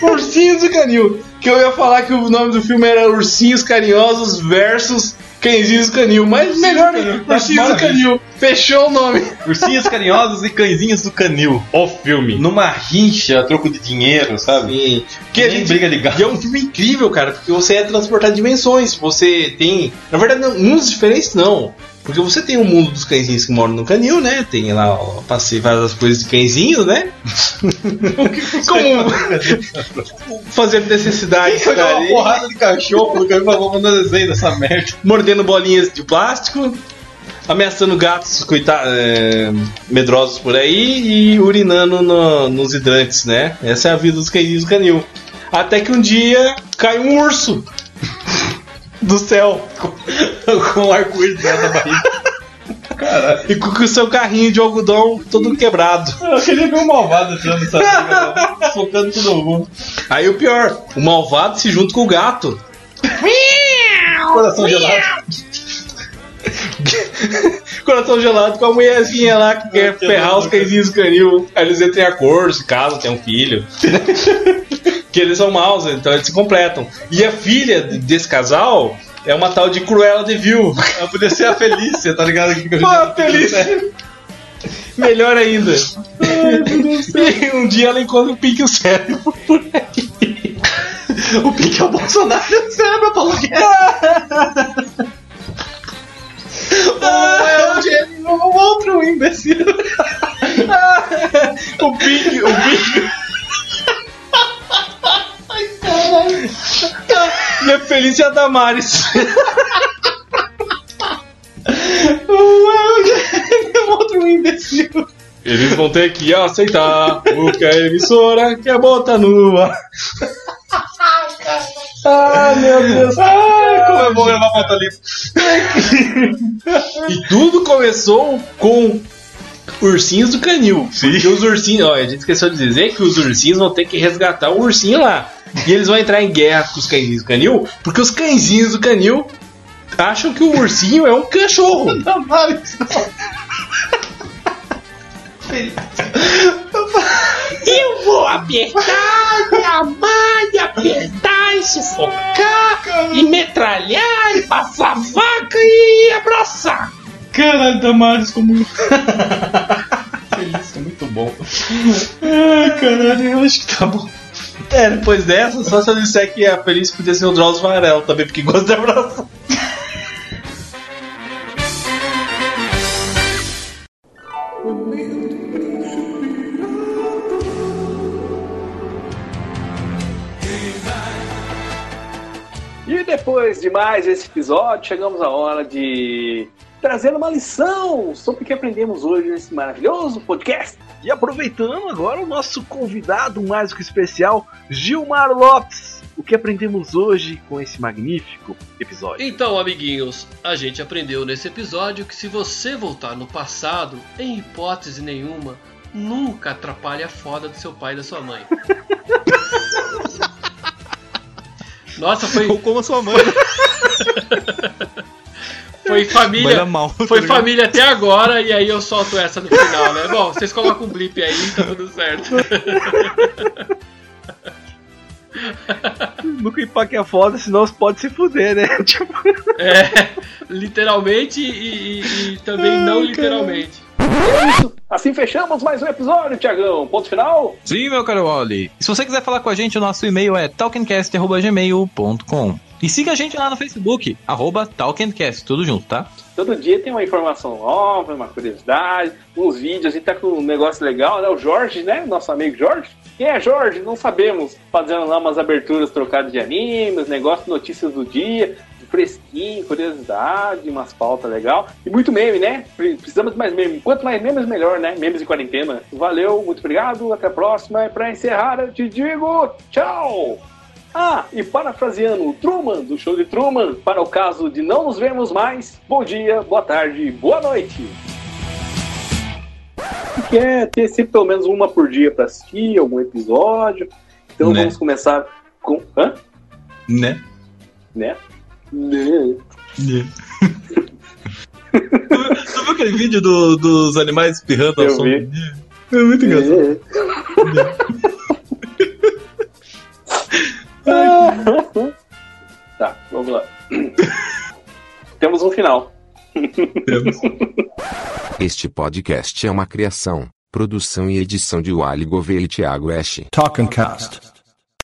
Ursinhos do Canil. Que eu ia falar que o nome do filme era Ursinhos Carinhosos versus Cãezinhos do Canil. Mas melhor, Ursinhos do. Canil. Fechou o nome. Ursinhos carinhosos e cãezinhos do canil. O filme. Numa rincha, a troco de dinheiro, sabe? Sim. Que a gente briga de gato. E é um filme incrível, cara, porque você é transportar dimensões. Você tem. Na verdade, não, mundos diferentes não. Porque você tem o mundo dos cãezinhos que moram no canil, né? Tem lá, ó, passei várias coisas de cãezinhos, né? Como fazer necessidades, Jogar cara. uma porrada de cachorro no canil falou, mandando desenho dessa merda. Mordendo bolinhas de plástico, ameaçando gatos coita- é, medrosos por aí e urinando no- nos hidrantes, né? Essa é a vida dos cãezinhos do canil. Até que um dia cai um urso do céu com um arco-íris dentro da barriga. E com o seu carrinho de algodão todo quebrado. Eu queria ver o malvado tirando essa briga, focando todo mundo. Aí o pior, o malvado se junta com o gato. Coração gelado. Coração gelado com a mulherzinha lá que quer ferrar os cãezinhos do canil. Aí eles entram em acordo, se casam, tem um filho. que eles são maus, então eles se completam. E a filha desse casal é uma tal de Cruella de Vil. Ela podia ser a Felícia, tá ligado? Pô, a Felícia! Melhor ainda. e um dia ela encontra o Pink e o cérebro por aí. O Pink é o Bolsonaro, o Paulo Guedes? Ou é o gênio o outro imbecil. o Pink, o Pink. Ai, caralho. E a Felícia Damares. Ou é o gênio ou outro imbecil. Eles vão ter que aceitar o que a emissora quer botar no Ai, meu Deus. Ai, como é bom levar pauta limpa. E tudo começou com ursinhos do canil. Porque os ursinhos, ó, a gente esqueceu de dizer que os ursinhos vão ter que resgatar o ursinho lá. E eles vão entrar em guerra com os cãezinhos do canil, porque os cãezinhos do canil acham que o ursinho é um cachorro. Eu vou apertar, e amar, e apertar, e sufocar, e metralhar, e passar vaca e abraçar. Caralho, Damares como. Feliz, é muito bom. Ai, caralho, eu acho que tá bom. É, depois dessa, só se eu disser que a Feliz podia ser o Drauzio Varela também, porque gosta de abraçar. E depois de mais esse episódio, chegamos à hora de trazer uma lição sobre o que aprendemos hoje nesse maravilhoso podcast. E aproveitando agora o nosso convidado mais do que especial, Gilmar Lopes. O que aprendemos hoje com esse magnífico episódio? Então, amiguinhos, a gente aprendeu nesse episódio que se você voltar no passado, em hipótese nenhuma, nunca atrapalhe a foda do seu pai e da sua mãe. Nossa, foi. Ou como a sua mãe. Foi família. Mal, tá foi ligado? família até agora e aí eu solto essa no final, né? Bom, vocês colocam um blip aí, tá tudo certo. Nunca empaque a foda, senão você pode se fuder, né? Tipo, É, literalmente e, e- e também não literalmente. É isso. Assim fechamos mais um episódio, Tiagão. Ponto final? Sim, meu caro. E se você quiser falar com a gente, o nosso e-mail é talkencast.gmail.com E siga a gente lá no Facebook, arroba tudo junto, tá? Todo dia tem uma informação nova, uma curiosidade, uns vídeos. A gente tá com um negócio legal, né? O Jorge, né? Nosso amigo Jorge. Quem é Jorge? Não sabemos. Fazendo lá umas aberturas trocadas de animes, negócio, notícias do dia, fresquinho, curiosidade, umas pautas legal. E muito meme, né? Pre- Precisamos de mais meme. Quanto mais memes, melhor, né? Memes em quarentena. Valeu, muito obrigado. Até a próxima. E pra encerrar, eu te digo tchau! Ah, e parafraseando o Truman, do show de Truman, para o caso de não nos vermos mais, bom dia, boa tarde, boa noite. Que é ter sempre pelo menos uma por dia para assistir, algum episódio. Então Né. vamos começar com. Hã? Né? Né? Né? Tu viu aquele vídeo do- dos animais espirrando ao Eu som? vi. É muito engraçado. tá, vamos lá. Temos um final. Este podcast é uma criação, produção e edição de Wally Gouveia e Thiago. Talk and Cast.